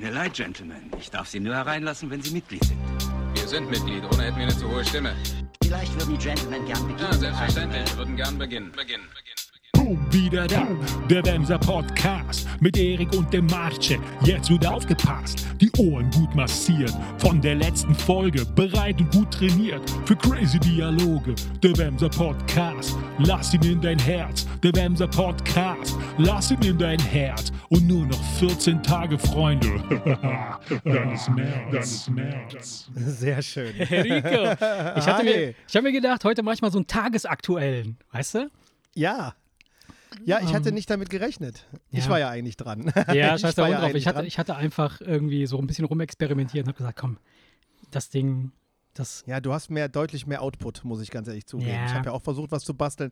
mir leid, Gentlemen. Ich darf Sie nur hereinlassen, wenn Sie Mitglied sind. Wir sind Mitglied, ohne hätten wir eine zu hohe Stimme. Vielleicht würden die Gentlemen gern beginnen. Ja, selbstverständlich. Wir würden gern beginnen. Beginnen, beginnen. Boom, wieder da, der Wemser Podcast mit Erik und dem Marce. Jetzt wird aufgepasst, die Ohren gut massiert. Von der letzten Folge bereit und gut trainiert für crazy Dialoge. Der Wemser Podcast, lass ihn in dein Herz. Der Wemser Podcast, lass ihn in dein Herz. Und nur noch 14 Tage, Freunde. dann ist März. Dann ist März. Sehr schön. Rico, ich hatte mir, ich habe mir gedacht, heute mache ich mal so einen tagesaktuellen, weißt du? Ja. Ja, ich hatte nicht damit gerechnet. Ich Ja. war ja eigentlich dran. Ja, ich scheiß da ja drauf. Ich hatte, ich hatte einfach irgendwie so ein bisschen rumexperimentiert und habe gesagt, komm, das Ding, das, Ja, du hast mehr, deutlich mehr Output, muss ich ganz ehrlich zugeben. Ja. Ich habe ja auch versucht, was zu basteln.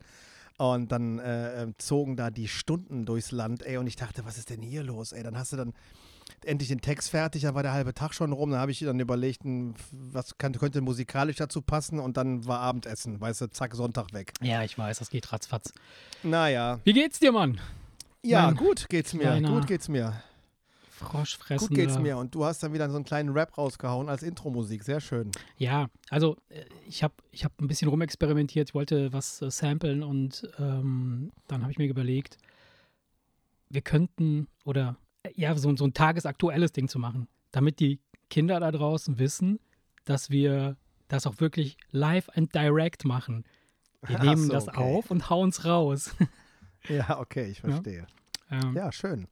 Und dann äh, äh, zogen da die Stunden durchs Land, ey. Und ich dachte, was ist denn hier los, ey? Dann hast du dann endlich den Text fertig, dann war der halbe Tag schon rum. Dann habe ich dann überlegt, hm, was kann, könnte musikalisch dazu passen. Und dann war Abendessen, weißt du, zack, Sonntag weg. ja, ich weiß, das geht ratzfatz. Naja. Wie geht's dir, Mann? Ja, Mein gut geht's mir. kleiner Gut geht's mir. Froschfressen. Gut geht's mir. Und du hast dann wieder so einen kleinen Rap rausgehauen als Intro-Musik. Sehr schön. Ja, also äh, ich habe ich hab ein bisschen rumexperimentiert, ich wollte was äh, samplen und ähm, dann habe ich mir überlegt, wir könnten oder ja, so, so ein tagesaktuelles Ding zu machen, damit die Kinder da draußen wissen, dass wir das auch wirklich live and direct machen. Wir nehmen so, das okay. auf und hauen es raus. Ja, okay, ich verstehe. ähm, Ja, schön.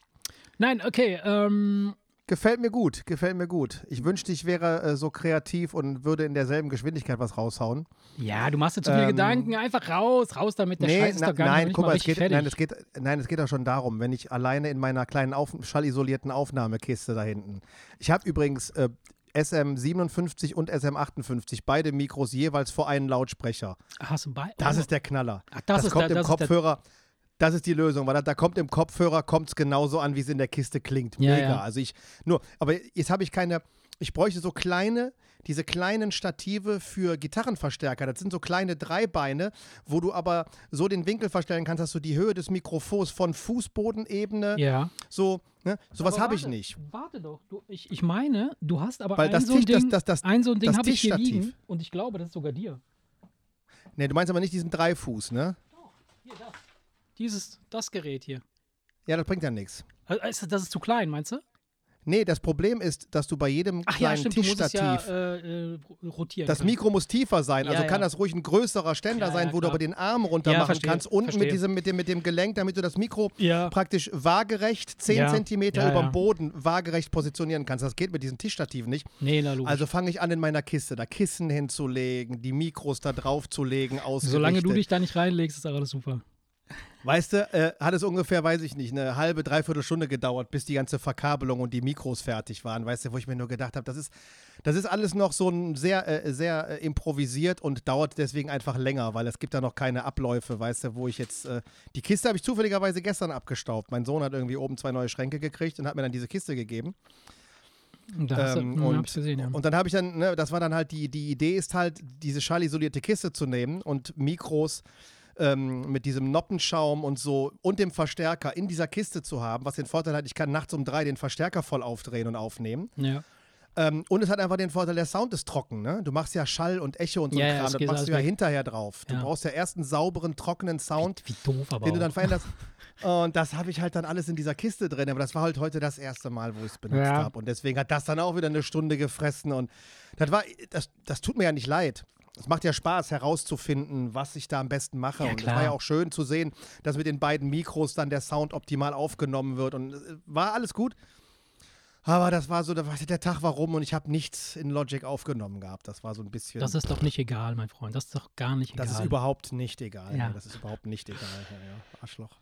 Nein, okay. Ähm, Gefällt mir gut, gefällt mir gut. Ich wünschte, ich wäre äh, so kreativ und würde in derselben Geschwindigkeit was raushauen. ja, du machst dir zu viele Ähm, Gedanken. Einfach raus, raus damit. Der Scheiß ist na, doch gar nein, guck mal es geht, fertig. nein, es geht, nein, es geht auch schon darum, wenn ich alleine in meiner kleinen auf, schallisolierten Aufnahmekiste da hinten. Ich habe übrigens äh, SM57 und SM58, beide Mikros jeweils vor einen Lautsprecher. Hast du bei? Das oh. ist der Knaller. Ach, das ist kommt der- im das ist der- Kopfhörer. Das ist die Lösung, weil da, da kommt im Kopfhörer kommt's genauso an, wie es in der Kiste klingt. Ja, Mega. ja. Also ich nur, aber jetzt habe ich keine. Ich bräuchte so kleine, diese kleinen Stative für Gitarrenverstärker. Das sind so kleine Dreibeine, wo du aber so den Winkel verstellen kannst, dass du die Höhe des Mikrofons von Fußbodenebene Ja. so, ne? Sowas habe ich nicht. Warte doch. Du, ich, ich meine, du hast aber Weil ein, das so ein Tisch- das- Ding, das- das- ein so ein Ding das habe ich hier liegen und ich glaube, das ist sogar dir. Ne, du meinst aber nicht diesen Dreifuß, ne? Hier, das. Dieses, das Gerät hier. Ja, das bringt ja nichts. Also, ist- Das ist zu klein, meinst du? Nee, das Problem ist, dass du bei jedem Ach ja, kleinen es Tischstativ ja äh, äh, rotieren. Das können. Mikro muss tiefer sein, Ja, also ja. kann das ruhig ein größerer Ständer Ja, sein, ja, wo du klar. aber den Arm runter Ja, machen verstehe, kannst verstehe. mit diesem, mit, dem, mit dem Gelenk, damit du das Mikro Ja. praktisch waagerecht 10 Ja, Zentimeter ja, über ja. dem Boden waagerecht positionieren kannst. Das geht mit diesen Tischstativen nicht. Nee, na logisch. Also fange ich an, in meiner Kiste da Kissen hinzulegen, die Mikros da drauf zu legen. Solange du dich da nicht reinlegst, ist alles super. Weißt du, äh, hat es ungefähr, weiß ich nicht, eine halbe, dreiviertel Stunde gedauert, bis die ganze Verkabelung und die Mikros fertig waren. Weißt du, wo ich mir nur gedacht habe, das ist, das ist alles noch so ein sehr, äh, sehr äh, improvisiert und dauert deswegen einfach länger, weil es gibt da noch keine Abläufe, weißt du, wo ich jetzt. Äh, die Kiste habe ich zufälligerweise gestern abgestaubt. Mein Sohn hat irgendwie oben zwei neue Schränke gekriegt und hat mir dann diese Kiste gegeben. Und Da du, Ähm, hm, und, gesehen, ja. und dann habe ich dann, ne, das war dann halt die, die Idee ist halt, diese schallisolierte Kiste zu nehmen und Mikros ähm, mit diesem Noppenschaum und so und dem Verstärker in dieser Kiste zu haben, was den Vorteil hat, ich kann nachts um drei den Verstärker voll aufdrehen und aufnehmen. ja. Ähm, und es hat einfach den Vorteil, der Sound ist trocken, ne? Du machst ja Schall und Echo und so ja, Kram, das das machst du ja hinterher drauf. Du Ja. brauchst ja erst einen sauberen, trockenen Sound, Wie doof aber den du dann veränderst. Und das habe ich halt dann alles in dieser Kiste drin. Aber das war halt heute das erste Mal, wo ich es benutzt Ja. habe. Und deswegen hat das dann auch wieder eine Stunde gefressen. Und das war, das, das tut mir ja nicht leid. Es macht ja Spaß, herauszufinden, was ich da am besten mache. Ja, und es war ja auch schön zu sehen, dass mit den beiden Mikros dann der Sound optimal aufgenommen wird. Und äh, war alles gut. Aber das war so, da war- der Tag war rum und ich habe nichts in Logic aufgenommen gehabt. Das war so ein bisschen. Das ist doch nicht egal, mein Freund. Das ist doch gar nicht egal. das ist überhaupt nicht egal. Ja. Das ist überhaupt nicht egal. Ja, ja. Arschloch.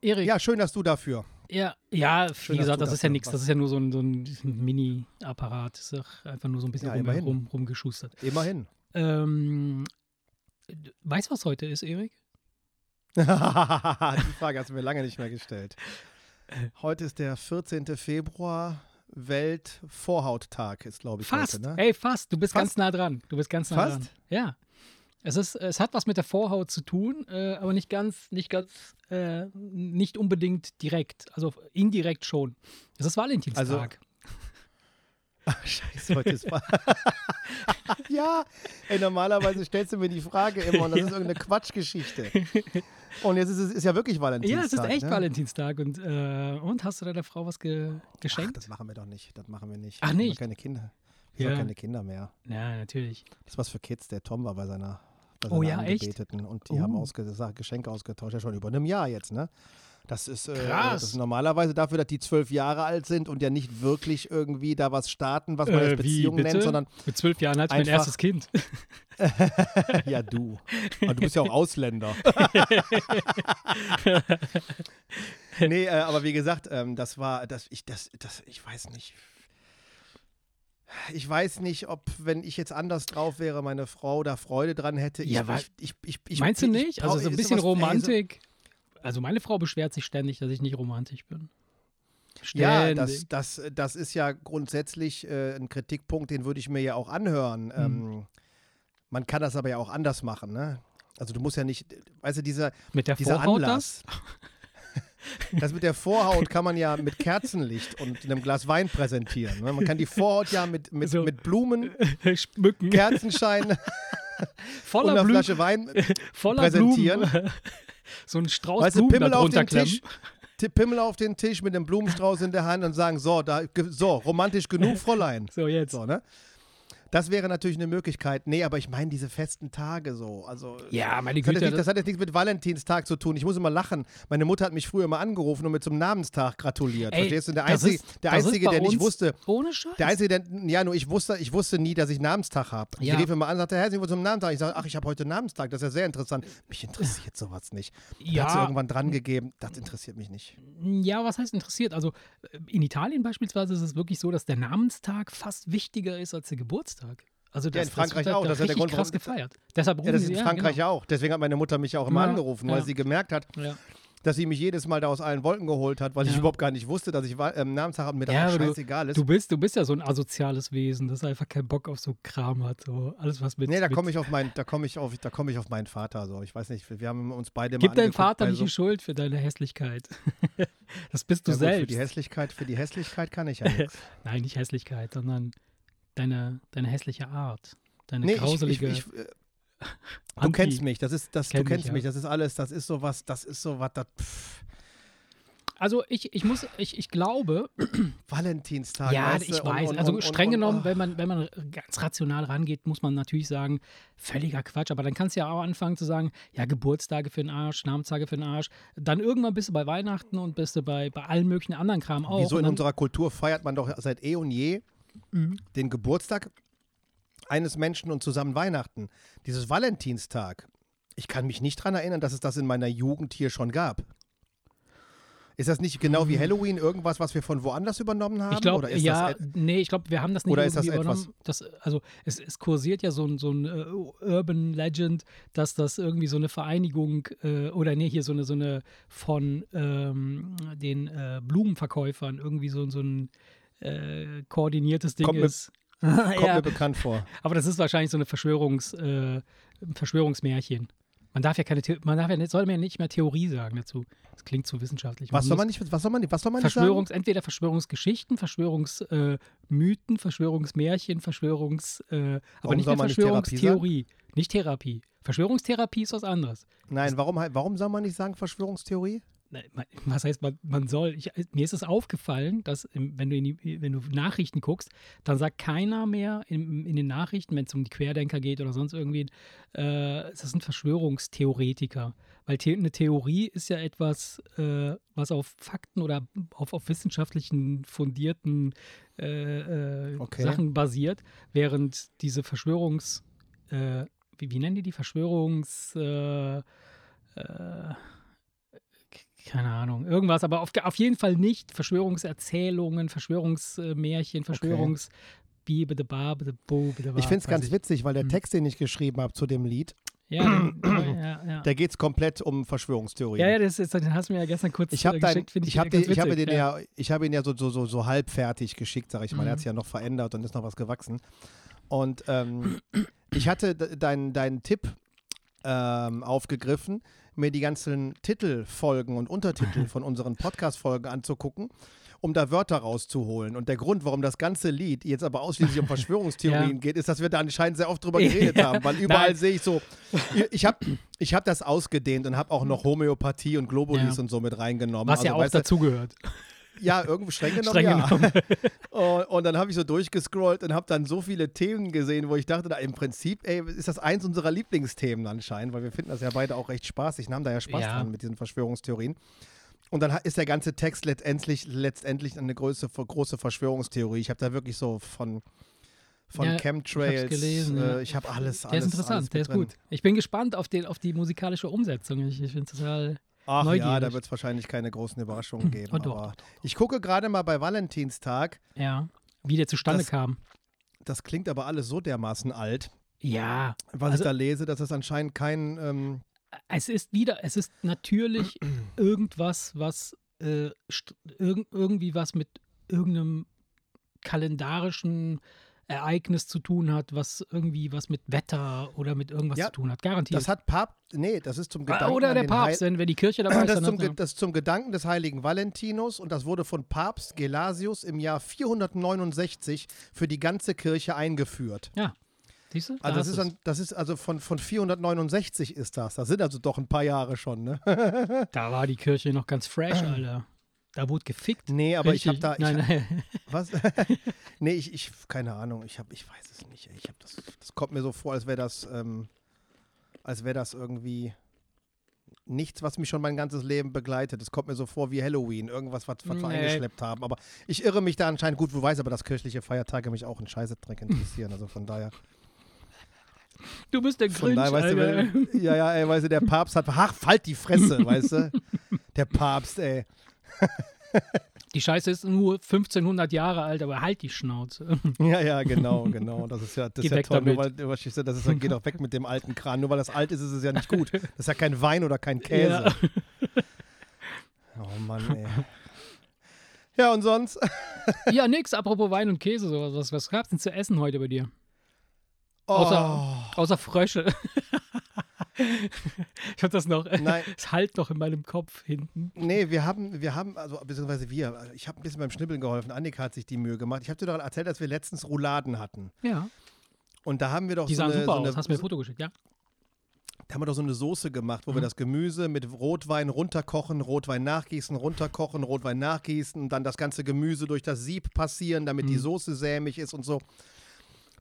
Erik, Ja, schön, dass du dafür. Ja, ja, Schön, wie gesagt, du das ist ja nichts. Das ist ja nur so ein, so ein Mini-Apparat. Das ist einfach nur so ein bisschen Ja, rum, immerhin. rum, rumgeschustert. Immerhin. Ähm, weißt du, was heute ist, Erik? Die Frage hast du mir lange nicht mehr gestellt. Heute ist der 14. Februar, Weltvorhauttag ist, glaube ich, Fast. heute, ne? Ey, fast. Du bist Fast? ganz nah dran. Du bist ganz nah Fast? dran. Ja. Es, ist, es hat was mit der Vorhaut zu tun, äh, aber nicht ganz, nicht ganz, äh, nicht unbedingt direkt. Also indirekt schon. Es ist Valentinstag. Scheiße, heute ist. ja, ey, normalerweise stellst du mir die Frage immer und das ist irgendeine Quatschgeschichte. Und jetzt ist es ist ja wirklich Valentinstag. ja, es ist echt ne? Valentinstag. Und, äh, und hast du deiner Frau was ge Ach, geschenkt? das machen wir doch nicht. Das machen wir nicht. Ach, Wir haben nicht? keine Kinder. Wir haben Ja. keine Kinder mehr. ja, natürlich. Das ist was für Kids. Der Tom war bei seiner, bei Oh ja, echt? Angebeteten und die Oh. haben ausge Geschenke ausgetauscht. Ja, schon über einem Jahr jetzt, ne? Das ist, äh, Krass. das ist normalerweise dafür, dass die zwölf Jahre alt sind und ja nicht wirklich irgendwie da was starten, was man Äh, als Beziehung nennt, sondern Mit zwölf Jahren hatte ich mein erstes Kind. ja, du. Aber du bist ja auch Ausländer. nee, äh, aber wie gesagt, ähm, das war, das, ich, das, das, ich weiß nicht. Ich weiß nicht, ob, wenn ich jetzt anders drauf wäre, meine Frau da Freude dran hätte. Ich, Ja, ich, ich, ich, Meinst du ich, nicht? Also so ein bisschen Romantik. Also meine Frau beschwert sich ständig, dass ich nicht romantisch bin. Ja, Ständig. das, das, das ist ja grundsätzlich äh, ein Kritikpunkt, den würde ich mir ja auch anhören. Hm. Ähm, man kann das aber ja auch anders machen, ne? Also du musst ja nicht, weißt du, dieser, Mit der dieser Vorhaut Anlass. Das mit der Vorhaut kann man ja mit Kerzenlicht und einem Glas Wein präsentieren. ne? Man kann die Vorhaut ja mit, mit, So. mit Blumen, das? Schmücken. Kerzenschein und voller einer Blumen. Flasche Wein voller präsentieren. Blumen. so ein Strauß Weißt du, Blumen Pimmel da auf den. Tisch, Ti- Pimmel auf den Tisch mit einem Blumenstrauß in der Hand und sagen, so, da, so, romantisch genug, Fräulein. So, jetzt. So, ne? Das wäre natürlich eine Möglichkeit. Nee, aber ich meine diese festen Tage so. Also, Ja, meine das hat, Güte. nicht, das hat jetzt nichts mit Valentinstag zu tun. Ich muss immer lachen. Meine Mutter hat mich früher mal angerufen und mir zum Namenstag gratuliert. Ey, Verstehst du? Der das Einzige, ist- der, Einzige der nicht wusste, Ohne Scheiß. der Einzige, der, ja, nur ich wusste, ich wusste nie, dass ich Namenstag habe. Ich Ja. rief immer an und sagte, herzlich willkommen zum Namenstag. Ich sage, ach, ich habe heute Namenstag. Das ist ja sehr interessant. Mich interessiert sowas nicht. Der hat sie ja, irgendwann dran gegeben. Das interessiert mich nicht. ja, was heißt interessiert? Also äh, in Italien beispielsweise ist es wirklich so, dass der Namenstag fast wichtiger ist als der Geburtstag. Also das, in Frankreich das auch. da Das ist ja der Grund, krass gefeiert. Deshalb Ja, das ist in Frankreich genau. ja auch. Deswegen hat meine Mutter mich auch immer Ja, angerufen, weil ja. sie gemerkt hat, Ja. dass sie mich jedes Mal da aus allen Wolken geholt hat, weil ich Ja. überhaupt gar nicht wusste, dass ich ähm, Namenstag mir das Ja, scheißegal ist. Du bist, du bist ja so ein asoziales Wesen, das einfach keinen Bock auf so Kram hat. So alles, was mit. nee, da komme ich auf meinen, da komme ich auf, da komme ich auf meinen Vater. So, ich weiß nicht, wir haben uns beide Gib mal deinem angeguckt Vater nicht so, die Schuld für deine Hässlichkeit. das bist du ja, gut, Für selbst. die Hässlichkeit, für die Hässlichkeit kann ich ja nichts. Nein, nicht Hässlichkeit, sondern deine, deine hässliche Art. Deine Nee, ich, ich, grauselige. ich, äh, du Anti- kennst mich, das ist, das, Kenn du kennst mich, ja. mich, das ist alles, das ist sowas, das ist sowas, das, pff, Also ich, ich muss, ich, ich glaube, Valentinstag. ja, weißt du, ich weiß. und- also und- streng und- genommen, oh. wenn man, wenn man ganz rational rangeht, muss man natürlich sagen, völliger Quatsch. Aber dann kannst du ja auch anfangen zu sagen, ja, Geburtstage für den Arsch, Namenstage für den Arsch. Dann irgendwann bist du bei Weihnachten und bist du bei, bei allen möglichen anderen Kram auch. Wieso in dann, unserer Kultur feiert man doch seit eh und je Mhm. den Geburtstag eines Menschen und zusammen Weihnachten. Dieses Valentinstag. Ich kann mich nicht daran erinnern, dass es das in meiner Jugend hier schon gab. Ist das nicht genau wie Halloween irgendwas, was wir von woanders übernommen haben? Ich glaube, Oder ist ja, das, et- nee, ich glaube, wir haben das nicht Oder ist das irgendwie etwas- übernommen. Das, also es, es kursiert ja so ein, so ein äh, Urban Legend, dass das irgendwie so eine Vereinigung äh, oder nee, hier so eine, so eine von ähm, den äh, Blumenverkäufern irgendwie so, so ein äh, koordiniertes Ding Kommt mir- ist. kommt ja, mir bekannt vor. aber das ist wahrscheinlich so eine Verschwörungs, äh, ein Verschwörungsmärchen. Man darf ja keine, The man darf ja nicht, soll man ja nicht mehr Theorie sagen dazu. Das klingt zu wissenschaftlich. Was soll man nicht, was soll man, was soll man nicht sagen? Verschwörungs, entweder Verschwörungsgeschichten, Verschwörungsmythen, äh, Verschwörungsmärchen, Verschwörungs, äh, aber Warum nicht mehr Verschwörungstheorie. Nicht Therapie. Verschwörungstherapie ist was anderes. Nein, warum, warum soll man nicht sagen Verschwörungstheorie? Was heißt, man, man soll? Ich, mir ist es aufgefallen, dass wenn, du die, wenn du Nachrichten guckst, dann sagt keiner mehr in, in den Nachrichten, wenn es um die Querdenker geht oder sonst irgendwie, äh, das sind Verschwörungstheoretiker. Weil The eine Theorie ist ja etwas, äh, was auf Fakten oder auf, auf wissenschaftlichen fundierten äh, äh, Okay. Sachen basiert, während diese Verschwörungs... Äh, wie, wie nennen die die Verschwörungs... Keine Ahnung, irgendwas, aber auf, auf jeden Fall nicht Verschwörungserzählungen, Verschwörungsmärchen, Verschwörungs. De Ich finde es ganz witzig, weil der Hm. Text, den ich geschrieben habe zu dem Lied, Ja, den- ja, ja. da geht es komplett um Verschwörungstheorien. Ja, ja, das ist, den hast du mir ja gestern kurz Ich habe äh, dein, geschickt, finde ich, ich habe ganz den, ja, ich habe ihn ja so, so, so, so halb fertig geschickt, sag ich mal. Mhm. Er hat sich ja noch verändert und ist noch was gewachsen. Und ähm, ich hatte de- deinen deinen Tipp ähm, aufgegriffen, mir die ganzen Titelfolgen und Untertitel von unseren Podcast-Folgen anzugucken, um da Wörter rauszuholen. Und der Grund, warum das ganze Lied jetzt aber ausschließlich um Verschwörungstheorien Ja. geht, ist, dass wir da anscheinend sehr oft drüber geredet Ja. haben, weil überall sehe ich so, ich habe ich hab das ausgedehnt und habe auch noch Homöopathie und Globulis Ja. und so mit reingenommen. Was ja Also, auch weißt du, dazugehört. Ja, irgendwo streng genommen, Streng ja. genommen. und, und dann habe ich so durchgescrollt und habe dann so viele Themen gesehen, wo ich dachte, da, im Prinzip ey, ist das eins unserer Lieblingsthemen anscheinend, weil wir finden das ja beide auch recht spaßig und haben da ja Spaß Ja. dran mit diesen Verschwörungstheorien. Und dann ist der ganze Text letztendlich, letztendlich eine große, große Verschwörungstheorie. Ich habe da wirklich so von, von Ja, ich Chemtrails, hab's gelesen, äh, ja. ich habe alles, Der alles ist interessant, der ist drin. gut. Ich bin gespannt auf, den, auf die musikalische Umsetzung. Ich, ich finde es total. Ach ja, Neugierig. da wird es wahrscheinlich keine großen Überraschungen geben. Oh, doch, doch, doch. ich gucke gerade mal bei Valentinstag. Ja. Wie der zustande Das- kam. Das klingt aber alles so dermaßen alt. Ja. Was Also- ich da lese, dass es anscheinend kein. Ähm, Es ist wieder, es ist natürlich irgendwas, was äh, irg irgendwie was mit irgendeinem kalendarischen Ereignis zu tun hat, was irgendwie was mit Wetter oder mit irgendwas Ja, zu tun hat. Garantiert. das hat Papst. Nee, das ist zum Ah, Gedanken. oder der Papst, Heil- wenn, wenn die Kirche dabei ist. das, dann zum, hat das zum Gedanken des heiligen Valentinus und das wurde von Papst Gelasius im Jahr 469 für die ganze Kirche eingeführt. ja. Siehst du? Da Also das ist, dann, das ist also von, von 469 ist das. Das sind also doch ein paar Jahre schon, ne? da war die Kirche noch ganz fresh, Alter. Da wurde gefickt. Nee, aber ich habe Richtig. da. Ich nein, hab, nein. was? nee, ich, ich, keine Ahnung. Ich habe, ich weiß es nicht. Ich habe das, das kommt mir so vor, als wäre das, ähm, als wäre das irgendwie nichts, was mich schon mein ganzes Leben begleitet. Es kommt mir so vor wie Halloween, irgendwas, was, was wir Nee. eingeschleppt haben. Aber ich irre mich da anscheinend gut. Du weißt aber, dass kirchliche Feiertage mich auch in Scheißedreck interessieren. Also von daher. Du bist der Grinch, daher, weißt du, Alter. wenn, ja, ja, ey, weißt du, der Papst hat, ach, halt die Fresse, weißt du? Der Papst, ey. Die Scheiße ist nur 1500 Jahre alt, aber halt die Schnauze. Ja, ja, genau, genau. Das ist ja, das ist ja toll, nur weil, du, das ist, geht auch weg mit dem alten Kran. Nur weil das alt ist, ist es ja nicht gut. Das ist ja kein Wein oder kein Käse. Oh Mann, ey. Ja, und sonst? Ja, nix, apropos Wein und Käse, sowas. Was, was gab's denn zu essen heute bei dir? Oh, Außer, außer Frösche. Ich hab das noch. Nein. Es halt noch in meinem Kopf hinten. nee, wir haben, wir haben, also beziehungsweise wir, ich habe ein bisschen beim Schnibbeln geholfen. Annika hat sich die Mühe gemacht. Ich habe dir doch erzählt, dass wir letztens Rouladen hatten. Ja. Und da haben wir doch Die so sahen eine, super so eine, aus. Hast mir ein Foto geschickt, ja? Da haben wir doch so eine Soße gemacht, wo wir Mhm. das Gemüse mit Rotwein runterkochen, Rotwein nachgießen, runterkochen, Rotwein nachgießen und dann das ganze Gemüse durch das Sieb passieren, damit die Mhm. Soße sämig ist und so.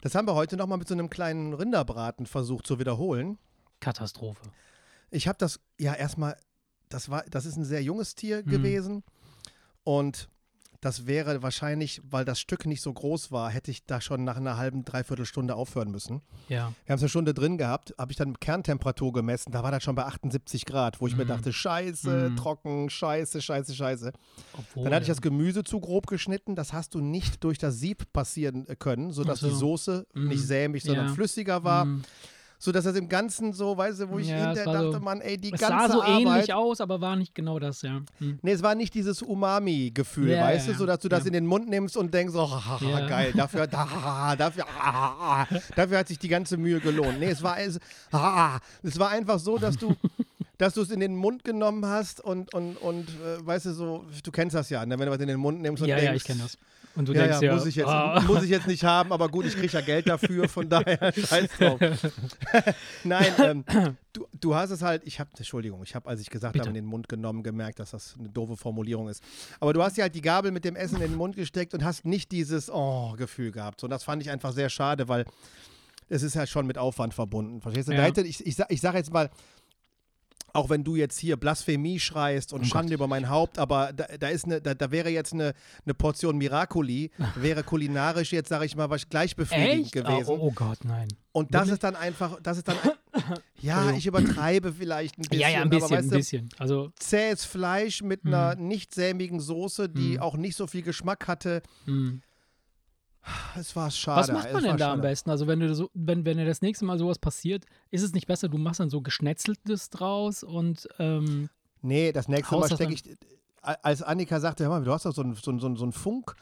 Das haben wir heute nochmal mit so einem kleinen Rinderbraten versucht zu wiederholen. Katastrophe. Ich habe das, ja, erstmal, das war, das ist ein sehr junges Tier Mhm. gewesen und das wäre wahrscheinlich, weil das Stück nicht so groß war, hätte ich da schon nach einer halben, dreiviertel Stunde aufhören müssen. Ja. Wir haben es eine Stunde drin gehabt, habe ich dann Kerntemperatur gemessen, da war das schon bei 78 Grad, wo ich mir Mhm. dachte, scheiße, Mhm. trocken, scheiße, scheiße, scheiße. Obwohl, Dann hatte ich das Gemüse zu grob geschnitten, das hast du nicht durch das Sieb passieren äh, können, sodass so. die Soße Mhm. nicht sämig, sondern Ja. flüssiger war, Mm. sodass das im Ganzen so, weißt du, wo ich Ja, es hinterher dachte, so- Mann, ey, die Es ganze sah so Arbeit. ähnlich aus, aber war nicht genau das, ja. Hm. Nee, es war nicht dieses Umami-Gefühl, Ja, weißt ja, du, so dass du das in den Mund nimmst und denkst, oh, Ja. geil, dafür, da, dafür, ah, dafür hat sich die ganze Mühe gelohnt. Nee, es war, es, ah, es war einfach so, dass du, dass du es in den Mund genommen hast und, und, und äh, weißt du, so, du kennst das ja, ne, wenn du was in den Mund nimmst und Ja, denkst, ja, ich kenne das. Und du ja, denkst ja, ja, muss, ich jetzt, ah, muss ich jetzt nicht haben, aber gut, ich kriege ja Geld dafür, von daher scheiß drauf. Nein, ähm, du, du hast es halt, ich habe, Entschuldigung, ich habe, als ich gesagt habe, in den Mund genommen, gemerkt, dass das eine doofe Formulierung ist. Aber du hast ja halt die Gabel mit dem Essen in den Mund gesteckt und hast nicht dieses Oh-Gefühl gehabt. So, und das fand ich einfach sehr schade, weil es ist ja schon mit Aufwand verbunden. Verstehst du? Ja. Da hätte, ich, ich, ich sage jetzt mal, auch wenn du jetzt hier Blasphemie schreist und Um Schande Gottes über mein Haupt, aber da, da ist eine, da, da wäre jetzt eine, eine Portion Miracoli, wäre kulinarisch jetzt, sage ich mal, was gleich befriedigend Echt? gewesen. Oh, oh, oh Gott, nein. Und das Wirklich? ist dann einfach, das ist dann, ja, ich übertreibe vielleicht ein bisschen, ja, ja, ein bisschen, aber weißt ein bisschen. Also, zähes Fleisch mit Mhm. einer nicht sämigen Soße, die Mhm. auch nicht so viel Geschmack hatte. hm. Es war schade. Was macht man denn da am schade. besten? Also, wenn, du so, wenn, wenn dir das nächste Mal sowas passiert, ist es nicht besser, du machst dann so Geschnetzeltes draus und ähm, Nee, das nächste Mal das stecke ich, als Annika sagte, hör mal, du hast doch so einen so so einen- so einen Funk.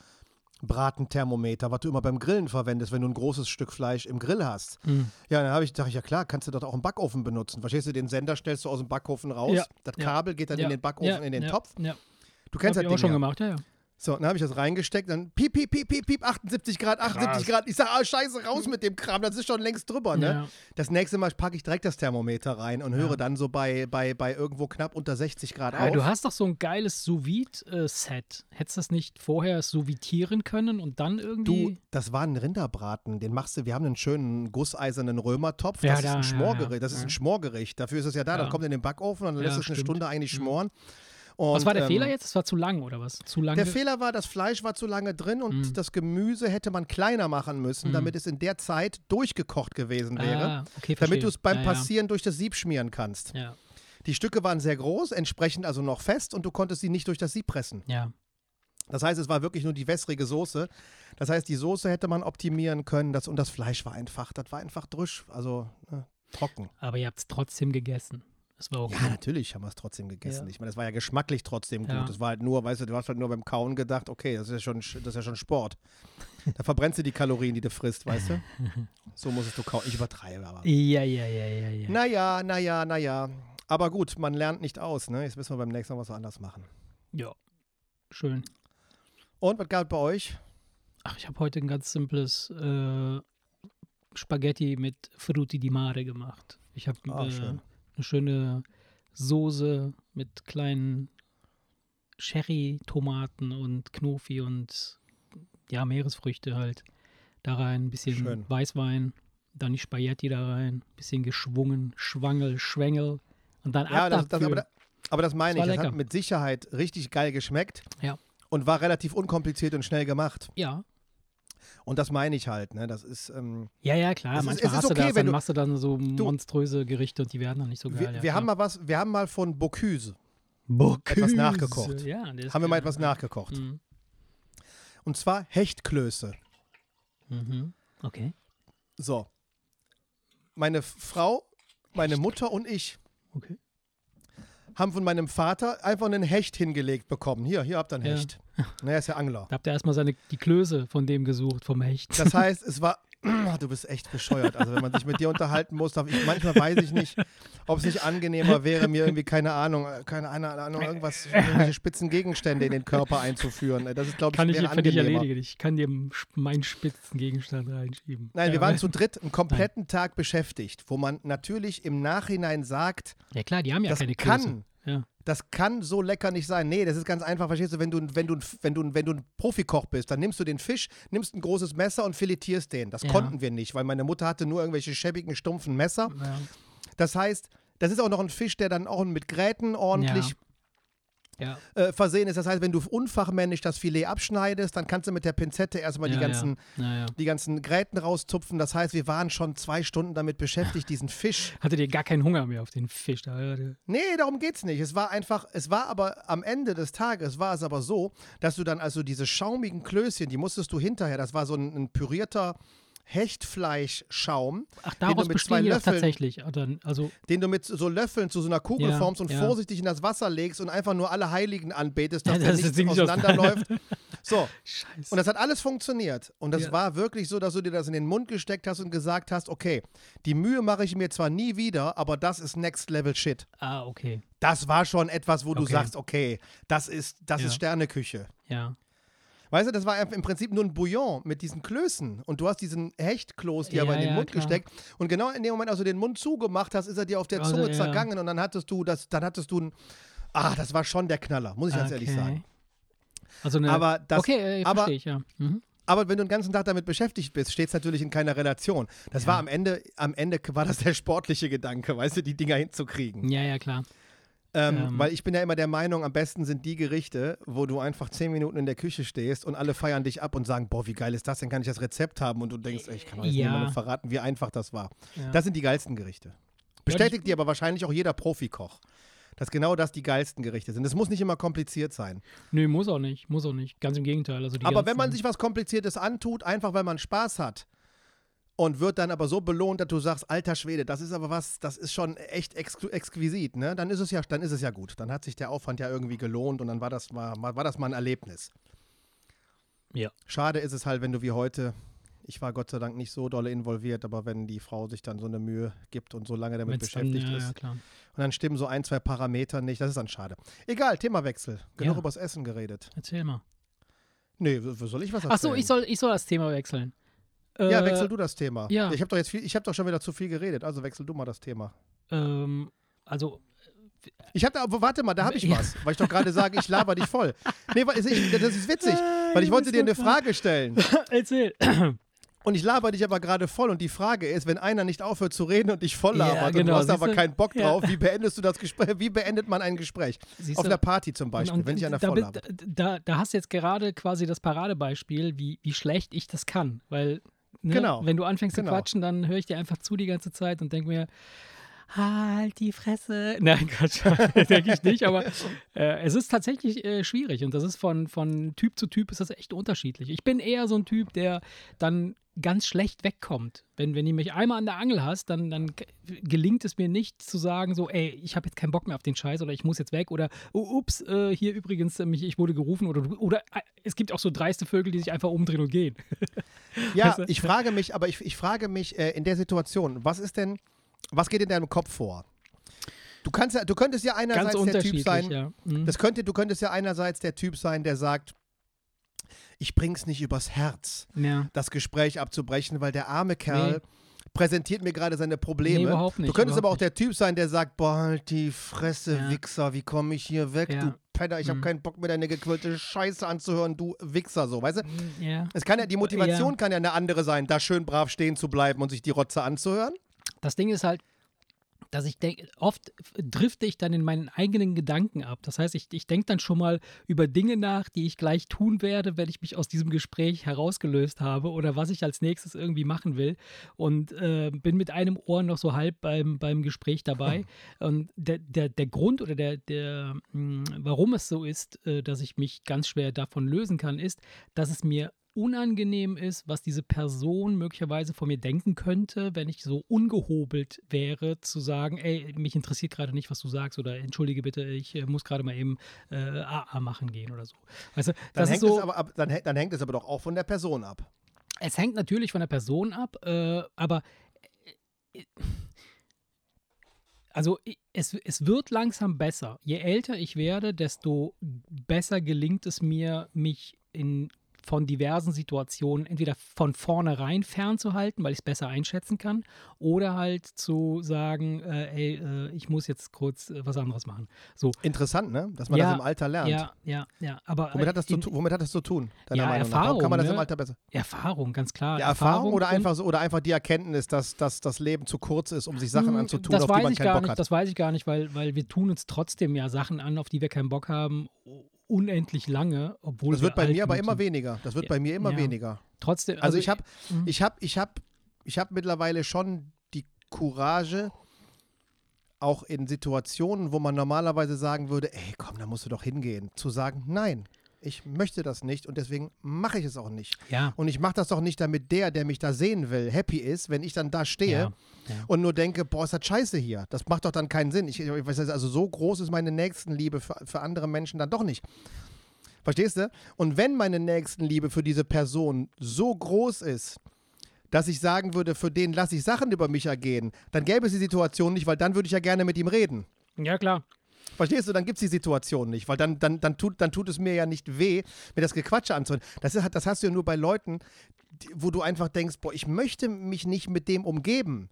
Bratenthermometer, was du immer beim Grillen verwendest, wenn du ein großes Stück Fleisch im Grill hast. Mhm. Ja, dann habe ich, dachte ich, ja klar, kannst du das auch im Backofen benutzen. Verstehst du, den Sender stellst du aus dem Backofen raus, Ja, das ja, Kabel geht dann ja, in den Backofen, in den Topf. Ja. Du kennst Hab das ich auch Ding schon gemacht, ja, ja. So, dann habe ich das reingesteckt, dann piep, piep, piep, piep, piep, 78 Grad, 78 Grad. Ich sage, ah, scheiße, raus mit dem Kram, das ist schon längst drüber, ne? Ja. Das nächste Mal packe ich direkt das Thermometer rein und höre Ja. dann so bei, bei, bei irgendwo knapp unter 60 Grad Aber auf. du hast doch so ein geiles Sous-Vide-Set. Hättest du das nicht vorher sous-vitieren können und dann irgendwie. Du, das war ein Rinderbraten, den machst du, wir haben einen schönen gusseisernen Römertopf, Ja, das ist da, ein ja, Schmorgericht, ja, das ist ja. ein Schmorgericht, dafür ist es ja da, Ja. das kommt in den Backofen und dann Ja, lässt es eine. Stunde eigentlich Mhm. Und, Was war der ähm, Fehler jetzt? Das war zu lang oder was? Zu lange. Der Fehler war, das Fleisch war zu lange drin und Mhm. das Gemüse hätte man kleiner machen müssen, Mhm. damit es in der Zeit durchgekocht gewesen wäre. Ah, okay, damit du es beim ja, ja. Passieren durch das Sieb schmieren kannst. Ja, Die Stücke waren sehr groß, entsprechend also noch fest und du konntest sie nicht durch das Sieb pressen. ja. Das heißt, es war wirklich nur die wässrige Soße. Das heißt, die Soße hätte man optimieren können das, und das Fleisch war einfach, das war einfach drüsch, also ne, trocken. Aber ihr habt es trotzdem gegessen. Das war auch Ja, gut. natürlich haben wir es trotzdem gegessen. Ja. Ich meine, das war ja geschmacklich trotzdem Ja. gut. Das war halt nur, weißt du, du hast halt nur beim Kauen gedacht, okay, das ist ja schon, das ist ja schon Sport. da verbrennst du die Kalorien, die du frisst, weißt du? So musstest du kauen. Ich übertreibe aber. Ja, ja, ja, ja, ja. Naja, naja, naja. Aber gut, man lernt nicht aus, ne? Jetzt müssen wir beim nächsten Mal was anderes machen. ja. Schön. Und was gab bei euch? Ach, ich habe heute ein ganz simples äh, Spaghetti mit Frutti di Mare gemacht. Ich habe Ah, äh, schön. Eine schöne Soße mit kleinen Cherry-Tomaten und Knofi und ja, Meeresfrüchte halt. Da rein, ein bisschen Schön. Weißwein, dann die Spaghetti da rein, bisschen geschwungen, Schwangel, Schwengel und dann Ja, ab das, das, aber, da, aber das meine Das ich. Das hat lecker. mit Sicherheit richtig geil geschmeckt. Ja. Und war relativ unkompliziert und schnell gemacht. ja, Und das meine ich halt, ne? Das ist, ähm, ja, ja, klar. Manchmal ist hast du okay, das, wenn dann du- machst du dann so monströse Gerichte und die werden dann nicht so geil. wir, ja, wir haben mal was, wir haben mal von Bocuse, Bocuse. etwas nachgekocht. Ja, haben wir mal etwas nachgekocht. Mhm. Und zwar Hechtklöße. Mhm. Okay. So. Meine Frau, meine Mutter und ich Okay. Haben von meinem Vater einfach einen Hecht hingelegt bekommen. Hier, hier habt ihr einen Ja. Hecht. Na, er ist ja Angler. Da habt ihr erstmal seine, die Klöße von dem gesucht, vom Hecht. Das heißt, es war. Du bist echt bescheuert. Also, wenn man sich mit dir unterhalten muss, darf ich, manchmal weiß ich nicht, ob es nicht angenehmer wäre, mir irgendwie, keine Ahnung, äh, keine Ahnung, irgendwas, irgendwelche spitzen Gegenstände in den Körper einzuführen. Das ist, glaube ich, kann ich für dich erledigen. Ich kann dir meinen Spitzengegenstand reinschieben. Nein, wir waren zu dritt einen kompletten Tag beschäftigt, wo man natürlich im Nachhinein sagt, Ja klar, die haben ja das keine Klöße. kann. Das kann so lecker nicht sein. Nee, das ist ganz einfach, verstehst du, wenn du, wenn du, wenn du, wenn du ein Profikoch bist, dann nimmst du den Fisch, nimmst ein großes Messer und filetierst den. Das Ja. konnten wir nicht, weil meine Mutter hatte nur irgendwelche schäbigen, stumpfen Messer. Ja. Das heißt, das ist auch noch ein Fisch, der dann auch mit Gräten ordentlich Ja. Äh, versehen ist. Das heißt, wenn du unfachmännisch das Filet abschneidest, dann kannst du mit der Pinzette erstmal ja, die ganzen Ja. Ja, ja. die ganzen Gräten rauszupfen. Das heißt, wir waren schon zwei Stunden damit beschäftigt, diesen Fisch. Hattet ihr gar keinen Hunger mehr auf den Fisch? Da, ja, der- Nee, darum geht's nicht. Es war einfach, es war aber am Ende des Tages war es aber so, dass du dann also diese schaumigen Klößchen, die musstest du hinterher, das war so ein, ein pürierter Hechtfleischschaum, Ach, den du daraus mit zwei bestehen die Löffeln, tatsächlich. Oder, also, den du mit so Löffeln zu so einer Kugel Ja, formst und ja. vorsichtig in das Wasser legst und einfach nur alle Heiligen anbetest, dass Ja, da das nichts Ding nicht auseinanderläuft. So, scheiße. Und das hat alles funktioniert. Und das Ja. war wirklich so, dass du dir das in den Mund gesteckt hast und gesagt hast, okay, die Mühe mache ich mir zwar nie wieder, aber das ist Next Level Shit. ah, okay. Das war schon etwas, wo du Okay. sagst, okay, das ist, das ist Sterneküche. Ja. Weißt du, das war im Prinzip nur ein Bouillon mit diesen Klößen. Und du hast diesen Hechtkloß dir Ja, aber in den ja, Mund klar. gesteckt. Und genau in dem Moment, als du den Mund zugemacht hast, ist er dir auf der Also, Zunge ja. zergangen und dann hattest du das, dann hattest du ein. Ah, das war schon der Knaller, muss ich ganz ehrlich Okay. sagen. Also eine, Aber das- okay, äh, aber- verstehe ich, ja. Mhm. Aber wenn du den ganzen Tag damit beschäftigt bist, steht es natürlich in keiner Relation. Das war am Ende, am Ende war das der sportliche Gedanke, weißt du, die Dinger hinzukriegen. Ja, ja, klar. Ähm, Ähm. Weil ich bin ja immer der Meinung, am besten sind die Gerichte, wo du einfach zehn Minuten in der Küche stehst und alle feiern dich ab und sagen, boah, wie geil ist das denn, kann ich das Rezept haben? Und du denkst, ey, ich kann euch Ja. niemandem verraten, wie einfach das war. Ja. Das sind die geilsten Gerichte. Bestätigt dir aber wahrscheinlich auch jeder Profikoch, dass genau das die geilsten Gerichte sind. Es muss nicht immer kompliziert sein. Nö, muss auch nicht, muss auch nicht. Ganz im Gegenteil. Also Aber wenn man sich was Kompliziertes antut, einfach weil man Spaß hat und wird dann aber so belohnt, dass du sagst, alter Schwede, das ist aber was, das ist schon echt exqu exquisit, ne? Dann ist es ja, dann ist es ja gut. Dann hat sich der Aufwand ja irgendwie gelohnt und dann war das, war, war das mal ein Erlebnis. Ja. Schade ist es halt, wenn du wie heute, ich war Gott sei Dank nicht so dolle involviert, aber wenn die Frau sich dann so eine Mühe gibt und so lange damit Wenn's beschäftigt dann, ja, ist Ja, klar. und dann stimmen so ein, zwei Parameter nicht, das ist dann schade. Egal, Themawechsel. Genug Ja. übers Essen geredet. Erzähl mal. Nee, soll ich was erzählen? Ach so, ich soll, ich soll das Thema wechseln. Ja, Äh, wechsel du das Thema. ja. Ich habe doch jetzt viel, ich habe doch schon wieder zu viel geredet, also wechsel du mal das Thema. Ähm, also, Ich hatte, aber warte mal, da habe ich Ja. was, weil ich doch gerade sage, ich laber dich voll. Nee, ich, das ist witzig, weil ich wollte dir eine Frage stellen erzähl. und ich laber dich aber gerade voll und die Frage ist, wenn einer nicht aufhört zu reden und dich voll Ja, labert und genau, du hast aber keinen Bock Ja. drauf, wie beendest du das Gespräch? Wie beendet man ein Gespräch? Siehst Auf du? einer Party zum Beispiel, Und- wenn sich einer da, voll labert. da, da hast du jetzt gerade quasi das Paradebeispiel, wie, wie schlecht ich das kann. Weil, ne, Genau. wenn du anfängst Genau. zu quatschen, dann höre ich dir einfach zu die ganze Zeit und denke mir, halt die Fresse. Nein, Quatsch, denke ich nicht, aber äh, es ist tatsächlich äh, schwierig und das ist von, von Typ zu Typ ist das echt unterschiedlich. Ich bin eher so ein Typ, der dann ganz schlecht wegkommt. Wenn, wenn du mich einmal an der Angel hast, dann, dann gelingt es mir nicht zu sagen, so, ey, ich habe jetzt keinen Bock mehr auf den Scheiß oder ich muss jetzt weg oder, oh, ups, äh, hier übrigens, äh, mich, ich wurde gerufen oder, du- oder äh, es gibt auch so dreiste Vögel, die sich einfach umdrehen und gehen. Ja, Weißt du? ich frage mich, aber ich, ich frage mich äh, in der Situation, was ist denn, was geht in deinem Kopf vor? Du, kannst ja, du könntest ja Ganz einerseits der Typ sein, ja. Mhm. Das könnte, du könntest ja einerseits der Typ sein, der sagt, ich bring's nicht übers Herz, ja. das Gespräch abzubrechen, weil der arme Kerl präsentiert mir gerade seine Probleme. Nee, überhaupt nicht, du könntest aber auch überhaupt der Typ sein, der sagt, boah, halt die Fresse, Ja. Wichser, wie komme ich hier weg, du Penner, ich hab Mhm. keinen Bock mehr deine gequirlte Scheiße anzuhören, du Wichser, so, weißt du? ja. Es kann ja, die Motivation Ja. kann ja eine andere sein, da schön brav stehen zu bleiben und sich die Rotze anzuhören. Das Ding ist halt, dass ich denke, oft drifte ich dann in meinen eigenen Gedanken ab. Das heißt, ich, ich denke dann schon mal über Dinge nach, die ich gleich tun werde, wenn ich mich aus diesem Gespräch herausgelöst habe oder was ich als nächstes irgendwie machen will. Und äh, bin mit einem Ohr noch so halb beim, beim Gespräch dabei. Und der, der, der Grund oder der, der, mh, warum es so ist, äh, dass ich mich ganz schwer davon lösen kann, ist, dass es mir unangenehm ist, was diese Person möglicherweise von mir denken könnte, wenn ich so ungehobelt wäre, zu sagen, ey, mich interessiert gerade nicht, was du sagst oder entschuldige bitte, ich äh, muss gerade mal eben äh, AA machen gehen oder so. Weißt du, Dann, hängt so, es aber ab, dann, dann hängt es aber doch auch von der Person ab. es hängt natürlich von der Person ab, äh, aber äh, also es, es wird langsam besser. Je älter ich werde, desto besser gelingt es mir, mich in, von diversen Situationen entweder von vornherein fernzuhalten, weil ich es besser einschätzen kann, oder halt zu sagen, äh, ey, äh, ich muss jetzt kurz äh, was anderes machen. So, Interessant, ne? Dass man Ja, das im Alter lernt. ja, ja, ja. Aber Womit hat, das zu, in- tu- womit hat das zu tun, deiner Ja, Meinung nach? Warum Erfahrung, kann man das ne? im Alter besser? Erfahrung, ganz klar. Ja, Erfahrung, oder, und- einfach so, oder einfach die Erkenntnis, dass, dass das Leben zu kurz ist, um sich Sachen Hm, anzutun, auf die man keinen gar Bock nicht, hat. Das weiß ich gar nicht, weil, weil wir tun uns trotzdem ja Sachen an, auf die wir keinen Bock haben, unendlich lange, obwohl Das wir wird bei mir aber immer weniger. Das wird Ja, bei mir immer ja. weniger. Trotzdem, Also, ich habe Mhm. ich hab, ich hab, ich hab mittlerweile schon die Courage, auch in Situationen, wo man normalerweise sagen würde, ey, komm, da musst du doch hingehen, zu sagen, nein, ich möchte das nicht und deswegen mache ich es auch nicht. ja, Und ich mache das doch nicht, damit der, der mich da sehen will, happy ist, wenn ich dann da stehe ja, ja. und nur denke, boah, ist das scheiße hier. Das macht doch dann keinen Sinn. Ich, ich weiß also so groß ist meine Nächstenliebe für, für andere Menschen dann doch nicht. Verstehst du? Und wenn meine Nächstenliebe für diese Person so groß ist, dass ich sagen würde, für den lasse ich Sachen über mich ergehen, dann gäbe es die Situation nicht, weil dann würde ich ja gerne mit ihm reden. ja, klar. Verstehst du? Dann gibt es die Situation nicht, weil dann, dann, dann, tut, dann tut es mir ja nicht weh, mir das Gequatsche anzuhören. Das, ist, das hast du ja nur bei Leuten, die, wo du einfach denkst, boah, ich möchte mich nicht mit dem umgeben.